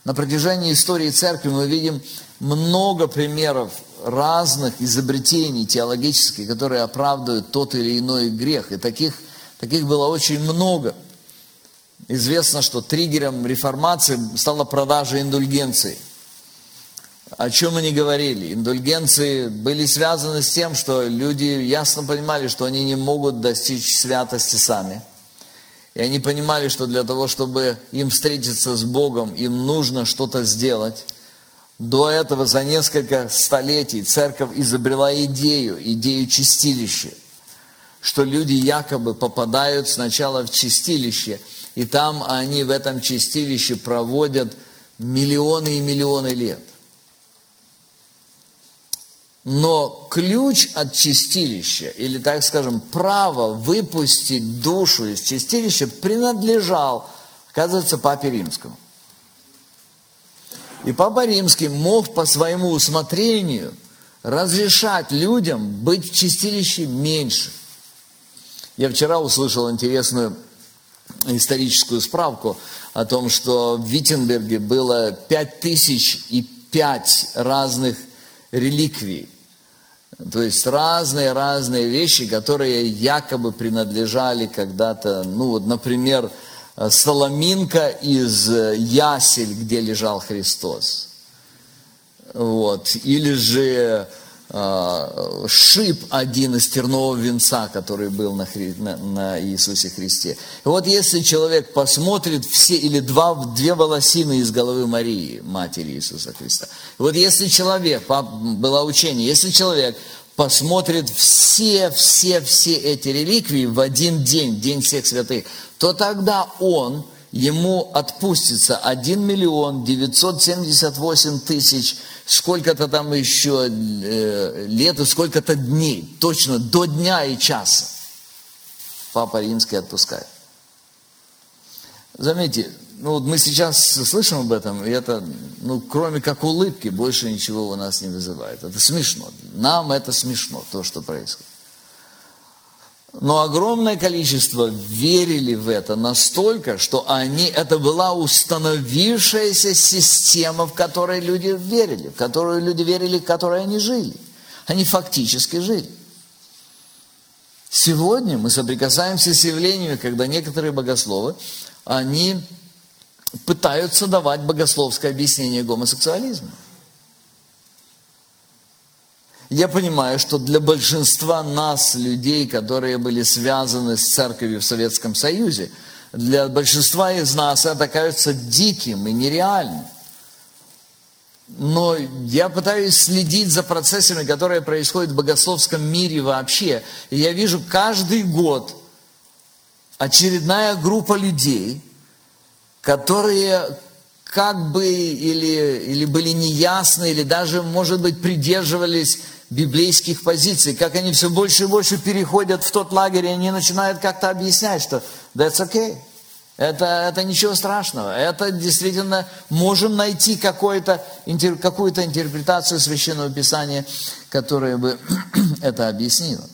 На протяжении истории церкви мы видим много примеров разных изобретений теологических, которые оправдывают тот или иной грех. И таких, таких было очень много. Известно, что триггером реформации стала продажа индульгенций. О чем они говорили? Индульгенции были связаны с тем, что люди ясно понимали, что они не могут достичь святости сами – и они понимали, что для того, чтобы им встретиться с Богом, им нужно что-то сделать. До этого за несколько столетий церковь изобрела идею, идею чистилища, что люди якобы попадают сначала в чистилище, и там они в этом чистилище проводят миллионы и миллионы лет. Но ключ от чистилища, или, так скажем, право выпустить душу из чистилища принадлежал, оказывается, Папе Римскому. И Папа Римский мог по своему усмотрению разрешать людям быть в чистилище меньше. Я вчера услышал интересную историческую справку о том, что в Виттенберге было пять тысяч и пять разных реликвий. То есть разные-разные вещи, которые якобы принадлежали когда-то, ну вот, например, соломинка из ясель, где лежал Христос. Вот. Или же шип один из тернового венца, который был на, Хри... на, на Иисусе Христе. И вот если человек посмотрит все или два, две волосины из головы Марии, матери Иисуса Христа. И вот если человек, было учение, если человек посмотрит все, все, все эти реликвии в один день, День всех святых, то тогда он, ему отпустится 1 миллион 978 тысяч сколько-то там еще э, лет и сколько-то дней, точно до дня и часа. Папа Римский отпускает. Заметьте, ну вот мы сейчас слышим об этом, и это, ну, кроме как улыбки, больше ничего у нас не вызывает. Это смешно. Нам это смешно, то, что происходит. Но огромное количество верили в это настолько, что они, это была установившаяся система, в которой люди верили, в которую люди верили, в которой они жили. Они фактически жили. Сегодня мы соприкасаемся с явлениями, когда некоторые богословы, они пытаются давать богословское объяснение гомосексуализма. Я понимаю, что для большинства нас, людей, которые были связаны с церковью в Советском Союзе, для большинства из нас это кажется диким и нереальным. Но я пытаюсь следить за процессами, которые происходят в богословском мире вообще. И я вижу каждый год очередная группа людей, которые как бы или, или были неясны, или даже, может быть, придерживались библейских позиций, как они все больше и больше переходят в тот лагерь, и они начинают как-то объяснять, что that's okay. Это, это ничего страшного. Это действительно можем найти какую-то какую-то интерпретацию Священного Писания, которая бы это объяснила.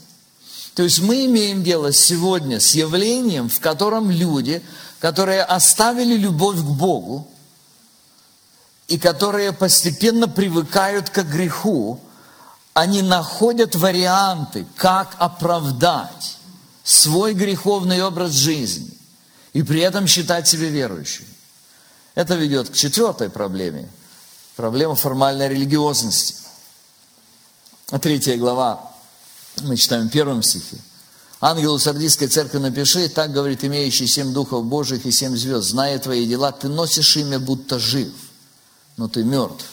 То есть мы имеем дело сегодня с явлением, в котором люди, которые оставили любовь к Богу, и которые постепенно привыкают к греху, они находят варианты, как оправдать свой греховный образ жизни. и при этом считать себя верующим. Это ведет к четвертой проблеме. Проблема формальной религиозности. Третья глава, мы читаем в первом стихе. Ангелу Сардийской церкви напиши, так говорит имеющий семь духов Божьих и семь звезд, зная твои дела, ты носишь имя, будто жив, но ты мертв.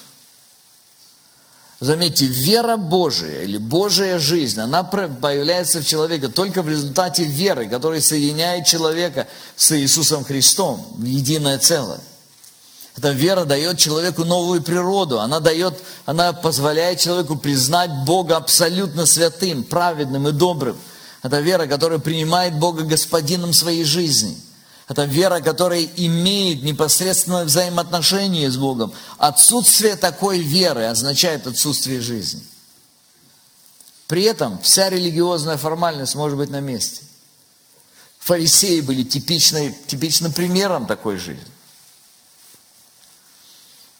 Заметьте, вера Божия или Божья жизнь, она появляется в человеке только в результате веры, которая соединяет человека с Иисусом Христом в единое целое. Эта вера дает человеку новую природу, она дает, она позволяет человеку признать Бога абсолютно святым, праведным и добрым. Это вера, которая принимает Бога господином своей жизни – это вера, которая имеет непосредственное взаимоотношение с Богом. Отсутствие такой веры означает отсутствие жизни. При этом вся религиозная формальность может быть на месте. Фарисеи были типичной, типичным примером такой жизни.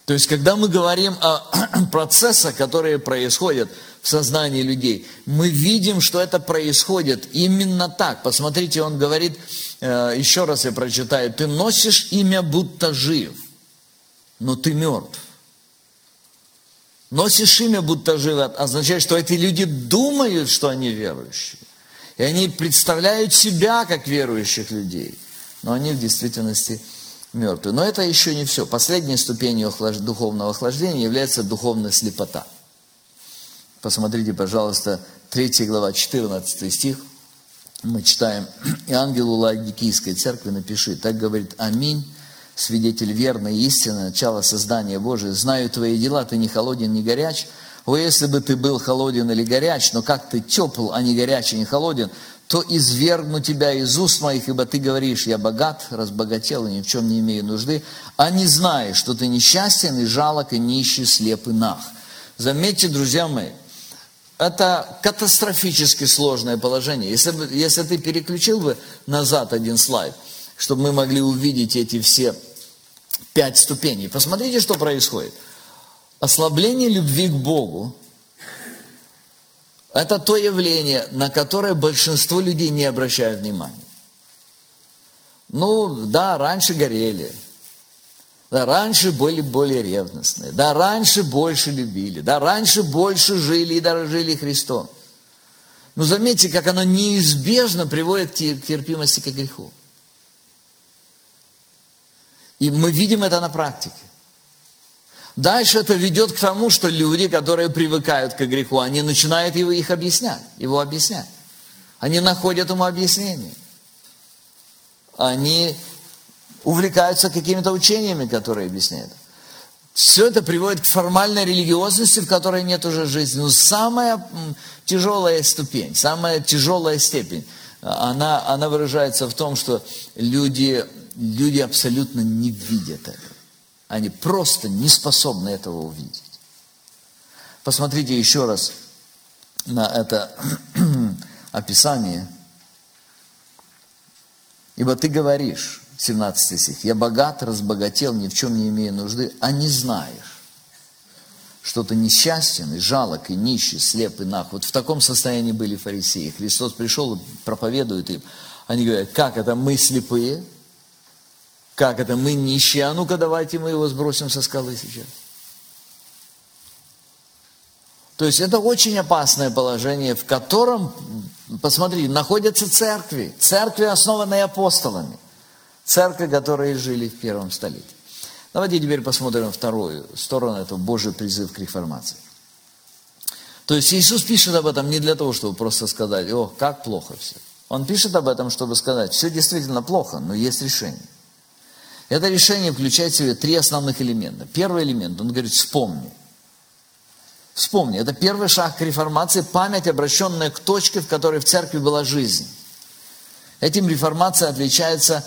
То есть, когда мы говорим о процессах, которые происходят в сознании людей, мы видим, что это происходит именно так. Посмотрите, он говорит, э, еще раз я прочитаю, ты носишь имя, будто жив, но ты мертв. Носишь имя, будто жив, означает, что эти люди думают, что они верующие. И они представляют себя как верующих людей, но они в действительности мертвые. Но это еще не все. Последней ступенью духовного охлаждения является духовная слепота. Посмотрите, пожалуйста, 3 глава, 14 стих. Мы читаем, «И ангелу Ладикийской церкви напиши, так говорит Аминь, свидетель верный и истинный, начало создания Божия. Знаю твои дела, ты не холоден, не горяч. О, если бы ты был холоден или горяч, но как ты тепл, а не горяч, и не холоден, то извергну тебя из уст моих, ибо ты говоришь, я богат, разбогател и ни в чем не имею нужды, а не знаешь, что ты несчастен и жалок, и нищий, слеп и нах. Заметьте, друзья мои, это катастрофически сложное положение. Если, бы, если ты переключил бы назад один слайд, чтобы мы могли увидеть эти все пять ступеней. Посмотрите, что происходит. Ослабление любви к Богу это то явление, на которое большинство людей не обращают внимания. Ну, да, раньше горели. Да, раньше были более ревностные. Да, раньше больше любили. Да, раньше больше жили и дорожили Христом. Но заметьте, как оно неизбежно приводит к терпимости к греху. И мы видим это на практике. Дальше это ведет к тому, что люди, которые привыкают к греху, они начинают его, их объяснять, его объяснять. Они находят ему объяснение. Они увлекаются какими-то учениями, которые объясняют. Все это приводит к формальной религиозности, в которой нет уже жизни. Но самая тяжелая ступень, самая тяжелая степень, она, она выражается в том, что люди, люди абсолютно не видят этого. Они просто не способны этого увидеть. Посмотрите еще раз на это описание. Ибо ты говоришь, 17 стих, я богат, разбогател, ни в чем не имею нужды, а не знаешь, что ты несчастен и жалок, и нищий, слеп и нах. Вот в таком состоянии были фарисеи. Христос пришел и проповедует им. Они говорят, как это мы слепые? Как это? Мы нищие. А ну-ка давайте мы его сбросим со скалы сейчас. То есть это очень опасное положение, в котором, посмотри, находятся церкви. Церкви, основанные апостолами. Церкви, которые жили в первом столетии. Давайте теперь посмотрим вторую сторону, это Божий призыв к реформации. То есть Иисус пишет об этом не для того, чтобы просто сказать, о, как плохо все. Он пишет об этом, чтобы сказать, все действительно плохо, но есть решение. Это решение включает в себя три основных элемента. Первый элемент, он говорит, вспомни. Вспомни, это первый шаг к реформации, память, обращенная к точке, в которой в церкви была жизнь. Этим реформация отличается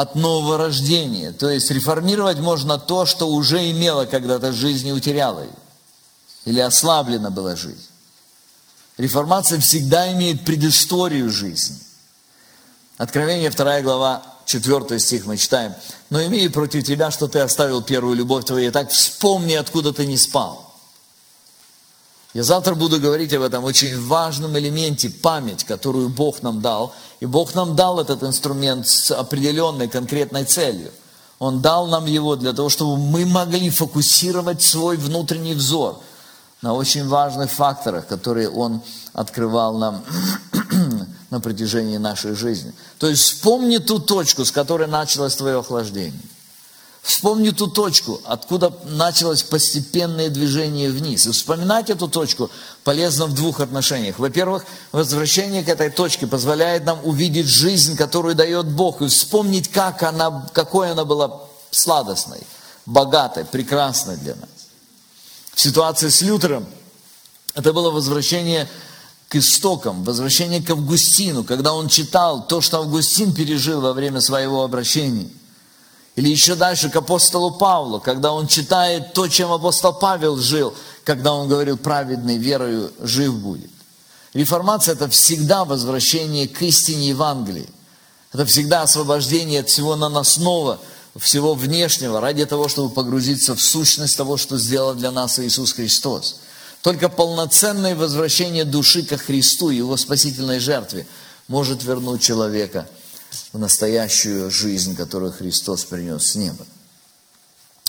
от нового рождения. То есть реформировать можно то, что уже имело когда-то жизнь и утеряло ее. Или ослаблена была жизнь. Реформация всегда имеет предысторию жизни. Откровение 2 глава Четвертый стих мы читаем. «Но имею против тебя, что ты оставил первую любовь твою, и так вспомни, откуда ты не спал». Я завтра буду говорить об этом очень важном элементе, память, которую Бог нам дал. И Бог нам дал этот инструмент с определенной конкретной целью. Он дал нам его для того, чтобы мы могли фокусировать свой внутренний взор на очень важных факторах, которые Он открывал нам на протяжении нашей жизни. То есть вспомни ту точку, с которой началось твое охлаждение. Вспомни ту точку, откуда началось постепенное движение вниз. И вспоминать эту точку полезно в двух отношениях. Во-первых, возвращение к этой точке позволяет нам увидеть жизнь, которую дает Бог, и вспомнить, как она, какой она была сладостной, богатой, прекрасной для нас. В ситуации с Лютером это было возвращение к истокам, возвращение к Августину, когда он читал то, что Августин пережил во время своего обращения. Или еще дальше к апостолу Павлу, когда он читает то, чем апостол Павел жил, когда он говорил, праведный верою жив будет. Реформация – это всегда возвращение к истине Евангелия. Это всегда освобождение от всего наносного, всего внешнего, ради того, чтобы погрузиться в сущность того, что сделал для нас Иисус Христос. Только полноценное возвращение души ко Христу Его спасительной жертве может вернуть человека – в настоящую жизнь, которую Христос принес с неба.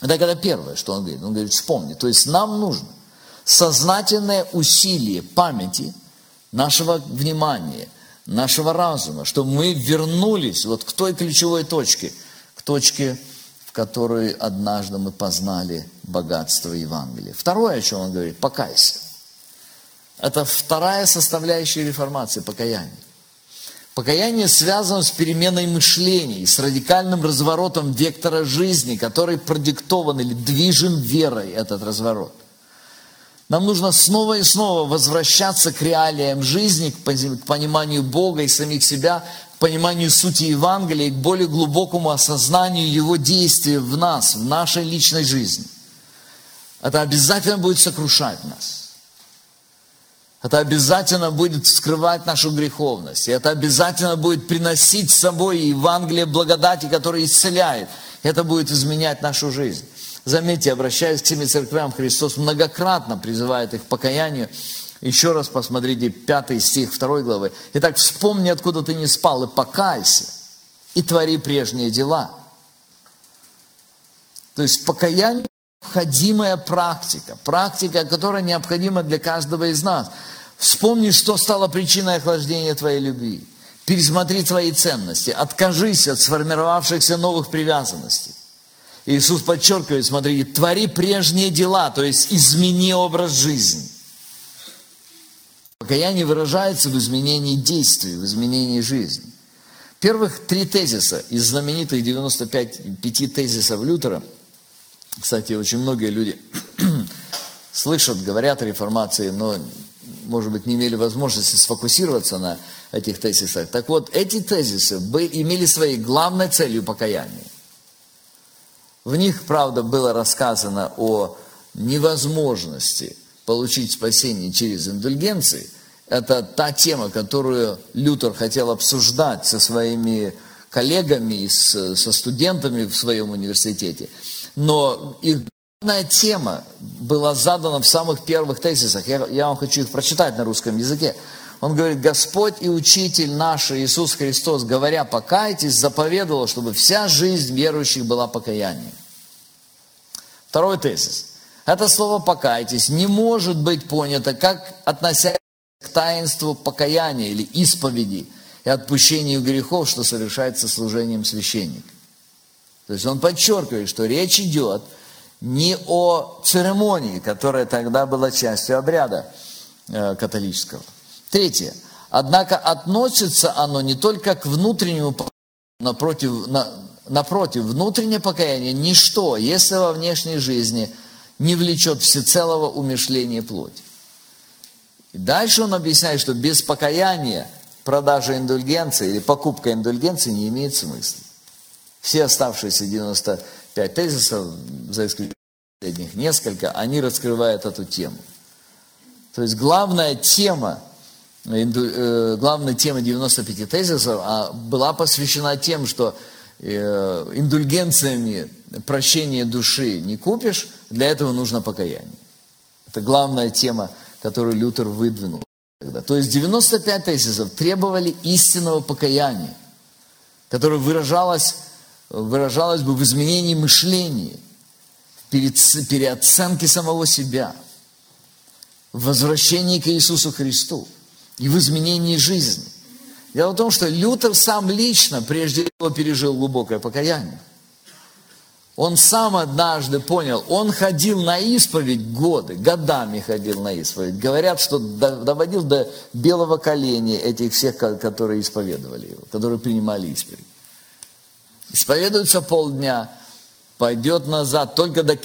Это когда первое, что он говорит. Он говорит, вспомни. То есть нам нужно сознательное усилие памяти, нашего внимания, нашего разума, чтобы мы вернулись вот к той ключевой точке, к точке, в которой однажды мы познали богатство Евангелия. Второе, о чем он говорит, покайся. Это вторая составляющая реформации, покаяние. Покаяние связано с переменой мышления, с радикальным разворотом вектора жизни, который продиктован или движен верой этот разворот. Нам нужно снова и снова возвращаться к реалиям жизни, к пониманию Бога и самих себя, к пониманию сути Евангелия и к более глубокому осознанию Его действия в нас, в нашей личной жизни. Это обязательно будет сокрушать нас. Это обязательно будет скрывать нашу греховность. И это обязательно будет приносить с собой Евангелие благодати, которое исцеляет. Это будет изменять нашу жизнь. Заметьте, обращаясь к теми церквям, Христос многократно призывает их к покаянию. Еще раз посмотрите, пятый стих второй главы. Итак, вспомни, откуда ты не спал, и покайся, и твори прежние дела. То есть покаяние необходимая практика, практика, которая необходима для каждого из нас. Вспомни, что стало причиной охлаждения твоей любви. Пересмотри твои ценности, откажись от сформировавшихся новых привязанностей. Иисус подчеркивает, смотри, твори прежние дела, то есть измени образ жизни. Покаяние выражается в изменении действий, в изменении жизни. Первых три тезиса из знаменитых 95 пяти тезисов Лютера – кстати, очень многие люди слышат, говорят о реформации, но, может быть, не имели возможности сфокусироваться на этих тезисах. Так вот, эти тезисы имели своей главной целью покаяние. В них, правда, было рассказано о невозможности получить спасение через индульгенции. Это та тема, которую Лютер хотел обсуждать со своими коллегами, со студентами в своем университете но их главная тема была задана в самых первых тезисах. Я, я вам хочу их прочитать на русском языке. Он говорит, Господь и Учитель наш Иисус Христос, говоря, покайтесь, заповедовал, чтобы вся жизнь верующих была покаянием. Второй тезис. Это слово «покайтесь» не может быть понято как относясь к таинству покаяния или исповеди и отпущению грехов, что совершается служением священника. То есть он подчеркивает, что речь идет не о церемонии, которая тогда была частью обряда э, католического. Третье. Однако относится оно не только к внутреннему напротив, на, напротив, внутреннее покаяние – ничто, если во внешней жизни не влечет всецелого умешления плоти. И дальше он объясняет, что без покаяния продажа индульгенции или покупка индульгенции не имеет смысла. Все оставшиеся 95 тезисов, за исключением последних несколько, они раскрывают эту тему. То есть главная тема, э, главная тема 95 тезисов а, была посвящена тем, что э, индульгенциями прощения души не купишь, для этого нужно покаяние. Это главная тема которую Лютер выдвинул. То есть 95 тезисов требовали истинного покаяния, которое выражалось, выражалось бы в изменении мышления, перед, переоценке самого себя, в возвращении к Иисусу Христу и в изменении жизни. Дело в том, что Лютер сам лично прежде всего пережил глубокое покаяние. Он сам однажды понял, он ходил на исповедь годы, годами ходил на исповедь. Говорят, что доводил до белого коленя этих всех, которые исповедовали его, которые принимали исповедь. Исповедуется полдня, пойдет назад, только до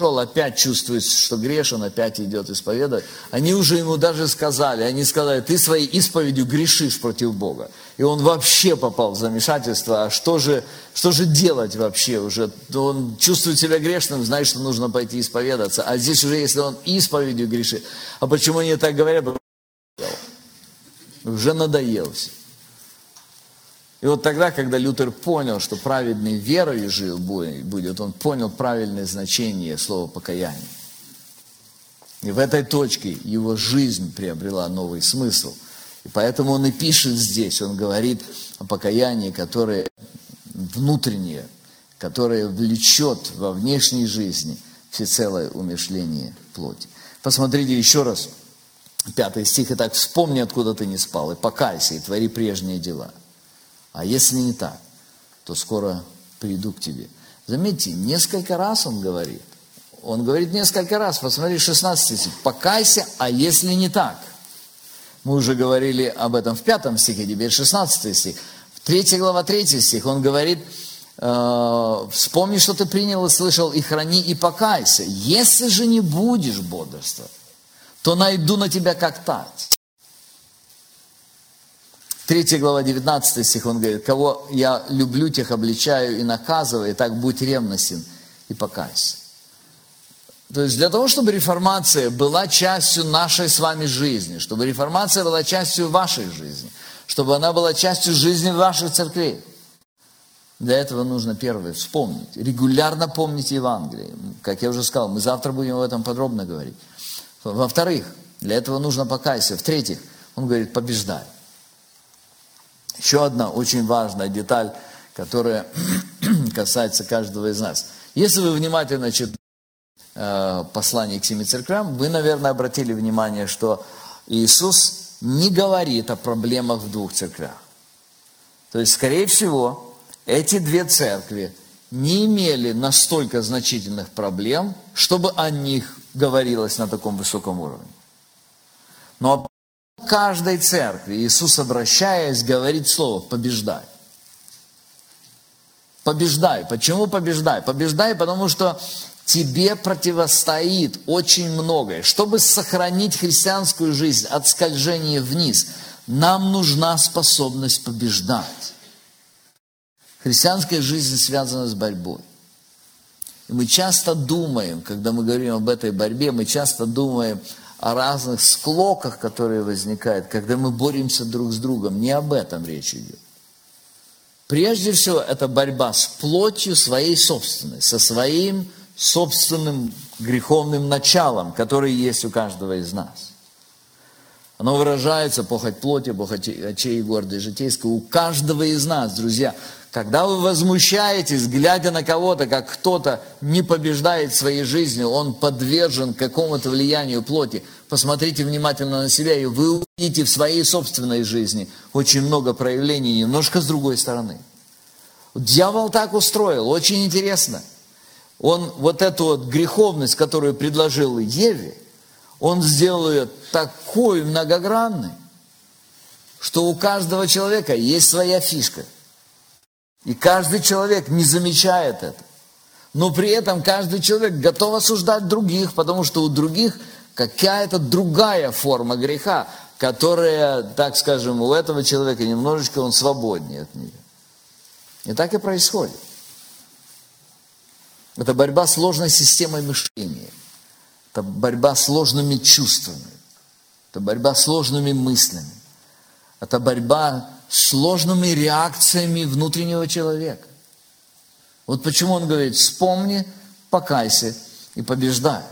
шел, опять чувствует, что грешен, опять идет исповедовать. Они уже ему даже сказали, они сказали, ты своей исповедью грешишь против Бога. И он вообще попал в замешательство, а что же, что же делать вообще уже? Он чувствует себя грешным, знает, что нужно пойти исповедаться. А здесь уже, если он исповедью грешит, а почему они так говорят? Уже надоел все. И вот тогда, когда Лютер понял, что праведный верою жил будет, он понял правильное значение слова покаяние. И в этой точке его жизнь приобрела новый смысл. И поэтому он и пишет здесь, он говорит о покаянии, которое внутреннее, которое влечет во внешней жизни всецелое умешление плоти. Посмотрите еще раз, пятый стих, «Итак, вспомни, откуда ты не спал, и покайся, и твори прежние дела». А если не так, то скоро приду к тебе. Заметьте, несколько раз он говорит. Он говорит несколько раз, посмотри, 16 стих. Покайся, а если не так? Мы уже говорили об этом в пятом стихе, теперь 16 стих. В 3 глава 3 стих он говорит, э, вспомни, что ты принял и слышал, и храни, и покайся. Если же не будешь бодрствовать, то найду на тебя как тать. 3 глава 19 стих, он говорит, кого я люблю, тех обличаю и наказываю, и так будь ревностен и покайся. То есть для того, чтобы реформация была частью нашей с вами жизни, чтобы реформация была частью вашей жизни, чтобы она была частью жизни ваших церквей, для этого нужно первое вспомнить, регулярно помнить Евангелие. Как я уже сказал, мы завтра будем об этом подробно говорить. Во-вторых, для этого нужно покаяться. В-третьих, он говорит, побеждай. Еще одна очень важная деталь, которая касается каждого из нас. Если вы внимательно читаете э, послание к семи церквям, вы, наверное, обратили внимание, что Иисус не говорит о проблемах в двух церквях. То есть, скорее всего, эти две церкви не имели настолько значительных проблем, чтобы о них говорилось на таком высоком уровне. Но каждой церкви Иисус, обращаясь, говорит слово «побеждай». Побеждай. Почему побеждай? Побеждай, потому что тебе противостоит очень многое. Чтобы сохранить христианскую жизнь от скольжения вниз, нам нужна способность побеждать. Христианская жизнь связана с борьбой. И мы часто думаем, когда мы говорим об этой борьбе, мы часто думаем о разных склоках, которые возникают, когда мы боремся друг с другом. Не об этом речь идет. Прежде всего, это борьба с плотью своей собственной, со своим собственным греховным началом, которое есть у каждого из нас. Оно выражается, похоть плоти, похоть очей и гордой житейской, у каждого из нас, друзья. Когда вы возмущаетесь, глядя на кого-то, как кто-то не побеждает своей жизни, он подвержен какому-то влиянию плоти, посмотрите внимательно на себя, и вы увидите в своей собственной жизни очень много проявлений немножко с другой стороны. Дьявол так устроил, очень интересно. Он вот эту вот греховность, которую предложил Еве, он сделал ее такой многогранной, что у каждого человека есть своя фишка – и каждый человек не замечает это. Но при этом каждый человек готов осуждать других, потому что у других какая-то другая форма греха, которая, так скажем, у этого человека немножечко он свободнее от нее. И так и происходит. Это борьба с сложной системой мышления. Это борьба с сложными чувствами. Это борьба с сложными мыслями. Это борьба сложными реакциями внутреннего человека. Вот почему он говорит, вспомни, покайся и побеждай.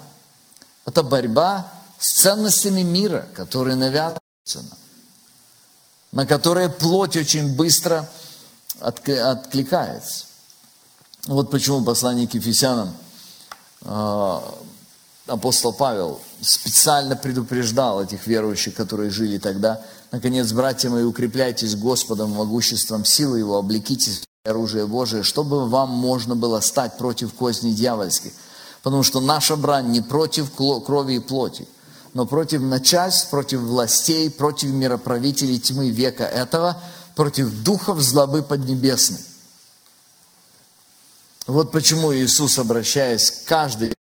Это борьба с ценностями мира, которые навязываются нам, на которые плоть очень быстро откликается. Вот почему послание к Ефесянам а, апостол Павел специально предупреждал этих верующих, которые жили тогда. Наконец, братья мои, укрепляйтесь Господом, могуществом силы Его, облекитесь в оружие Божие, чтобы вам можно было стать против козней дьявольских. Потому что наша брань не против крови и плоти, но против начальств, против властей, против мироправителей тьмы века этого, против духов злобы поднебесной. Вот почему Иисус, обращаясь к каждой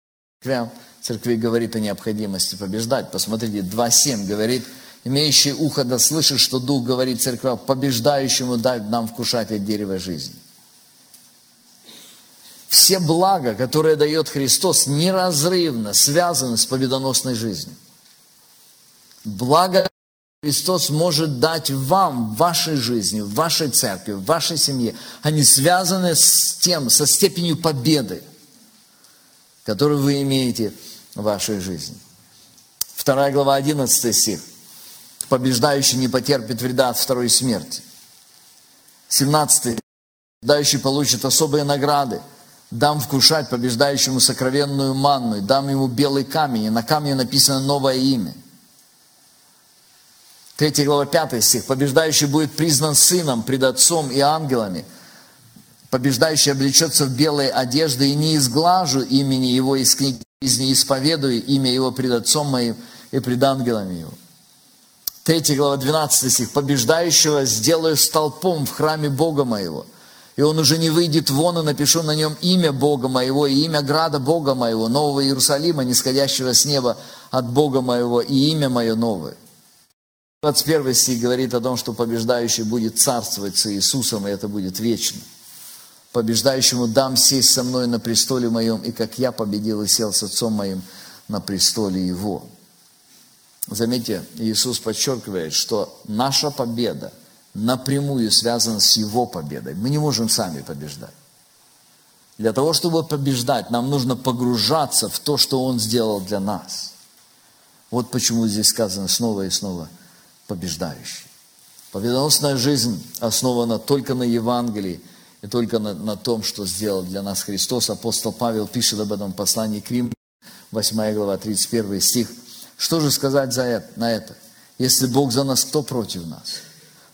церкви, говорит о необходимости побеждать. Посмотрите, 2.7 говорит, имеющий ухо да слышит, что Дух говорит церкви, побеждающему дать нам вкушать от дерева жизни. Все блага, которые дает Христос, неразрывно связаны с победоносной жизнью. Благо Христос может дать вам в вашей жизни, в вашей церкви, в вашей семье. Они связаны с тем, со степенью победы, которую вы имеете в вашей жизни. Вторая глава, 11 стих. Побеждающий не потерпит вреда от второй смерти. 17 Побеждающий получит особые награды. Дам вкушать побеждающему сокровенную манну, и дам ему белый камень, и на камне написано новое имя. 3 глава 5 стих. Побеждающий будет признан сыном пред отцом и ангелами. Побеждающий облечется в белые одежды, и не изглажу имени его из книги жизни, исповедую имя его пред отцом моим и пред ангелами его. 3 глава 12 стих. Побеждающего сделаю столпом в храме Бога моего. И он уже не выйдет вон, и напишу на нем имя Бога моего и имя града Бога моего, нового Иерусалима, нисходящего с неба от Бога моего, и имя мое новое. 21 стих говорит о том, что побеждающий будет царствовать с Иисусом, и это будет вечно. Побеждающему дам сесть со мной на престоле моем, и как я победил и сел с отцом моим на престоле его. Заметьте, Иисус подчеркивает, что наша победа напрямую связана с Его победой. Мы не можем сами побеждать. Для того, чтобы побеждать, нам нужно погружаться в то, что Он сделал для нас. Вот почему здесь сказано снова и снова – побеждающий. Победоносная жизнь основана только на Евангелии и только на, на том, что сделал для нас Христос. Апостол Павел пишет об этом в послании к Рим, 8 глава, 31 стих. Что же сказать за это, на это? Если Бог за нас, кто против нас?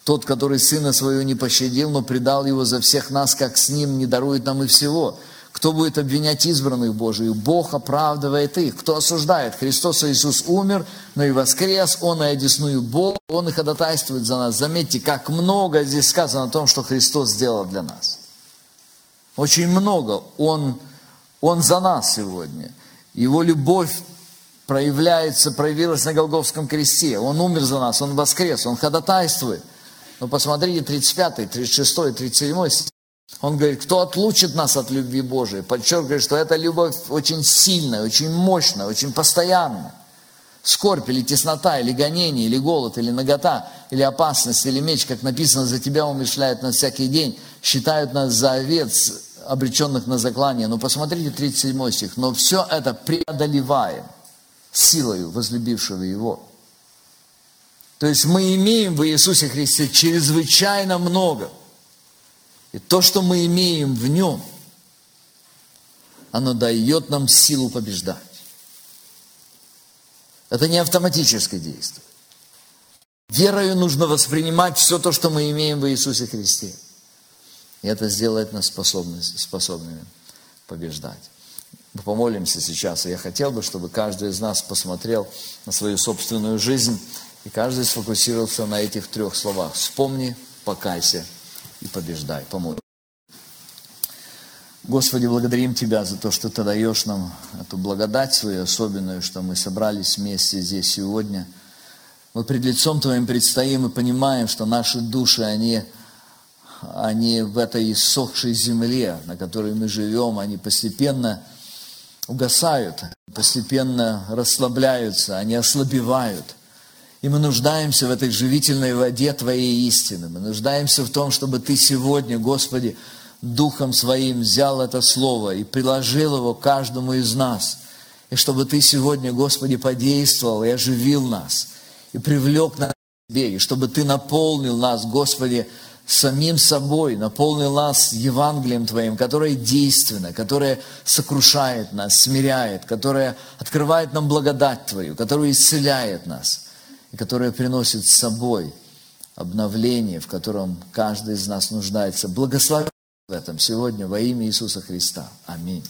Тот, который Сына Своего не пощадил, но предал Его за всех нас, как с Ним не дарует нам и всего. Кто будет обвинять избранных Божию? Бог оправдывает их. Кто осуждает? Христос Иисус умер, но и воскрес. Он и одесную Бог. Он и ходатайствует за нас. Заметьте, как много здесь сказано о том, что Христос сделал для нас. Очень много. Он, он за нас сегодня. Его любовь проявляется, проявилась на Голговском кресте. Он умер за нас, Он воскрес, Он ходатайствует. Но посмотрите 35, 36, 37 стих. Он говорит, кто отлучит нас от любви Божией? Подчеркивает, что эта любовь очень сильная, очень мощная, очень постоянная. Скорбь или теснота, или гонение, или голод, или нагота, или опасность, или меч, как написано, за тебя умышляют нас всякий день, считают нас за овец, обреченных на заклание. Но посмотрите 37 стих. Но все это преодолеваем силою возлюбившего Его. То есть мы имеем в Иисусе Христе чрезвычайно много – и то, что мы имеем в нем, оно дает нам силу побеждать. Это не автоматическое действие. Верою нужно воспринимать все то, что мы имеем в Иисусе Христе. И это сделает нас способными, побеждать. Мы помолимся сейчас, и я хотел бы, чтобы каждый из нас посмотрел на свою собственную жизнь, и каждый сфокусировался на этих трех словах. Вспомни, покайся и побеждай. Помолимся. Господи, благодарим Тебя за то, что Ты даешь нам эту благодать свою особенную, что мы собрались вместе здесь сегодня. Мы пред лицом Твоим предстоим и понимаем, что наши души, они, они в этой иссохшей земле, на которой мы живем, они постепенно угасают, постепенно расслабляются, они ослабевают. И мы нуждаемся в этой живительной воде Твоей истины. Мы нуждаемся в том, чтобы Ты сегодня, Господи, Духом Своим взял это Слово и приложил его каждому из нас. И чтобы Ты сегодня, Господи, подействовал и оживил нас, и привлек нас к Тебе, и чтобы Ты наполнил нас, Господи, самим собой, наполнил нас Евангелием Твоим, которое действенно, которое сокрушает нас, смиряет, которое открывает нам благодать Твою, которое исцеляет нас, и которое приносит с собой обновление, в котором каждый из нас нуждается. Благослови в этом сегодня во имя Иисуса Христа. Аминь.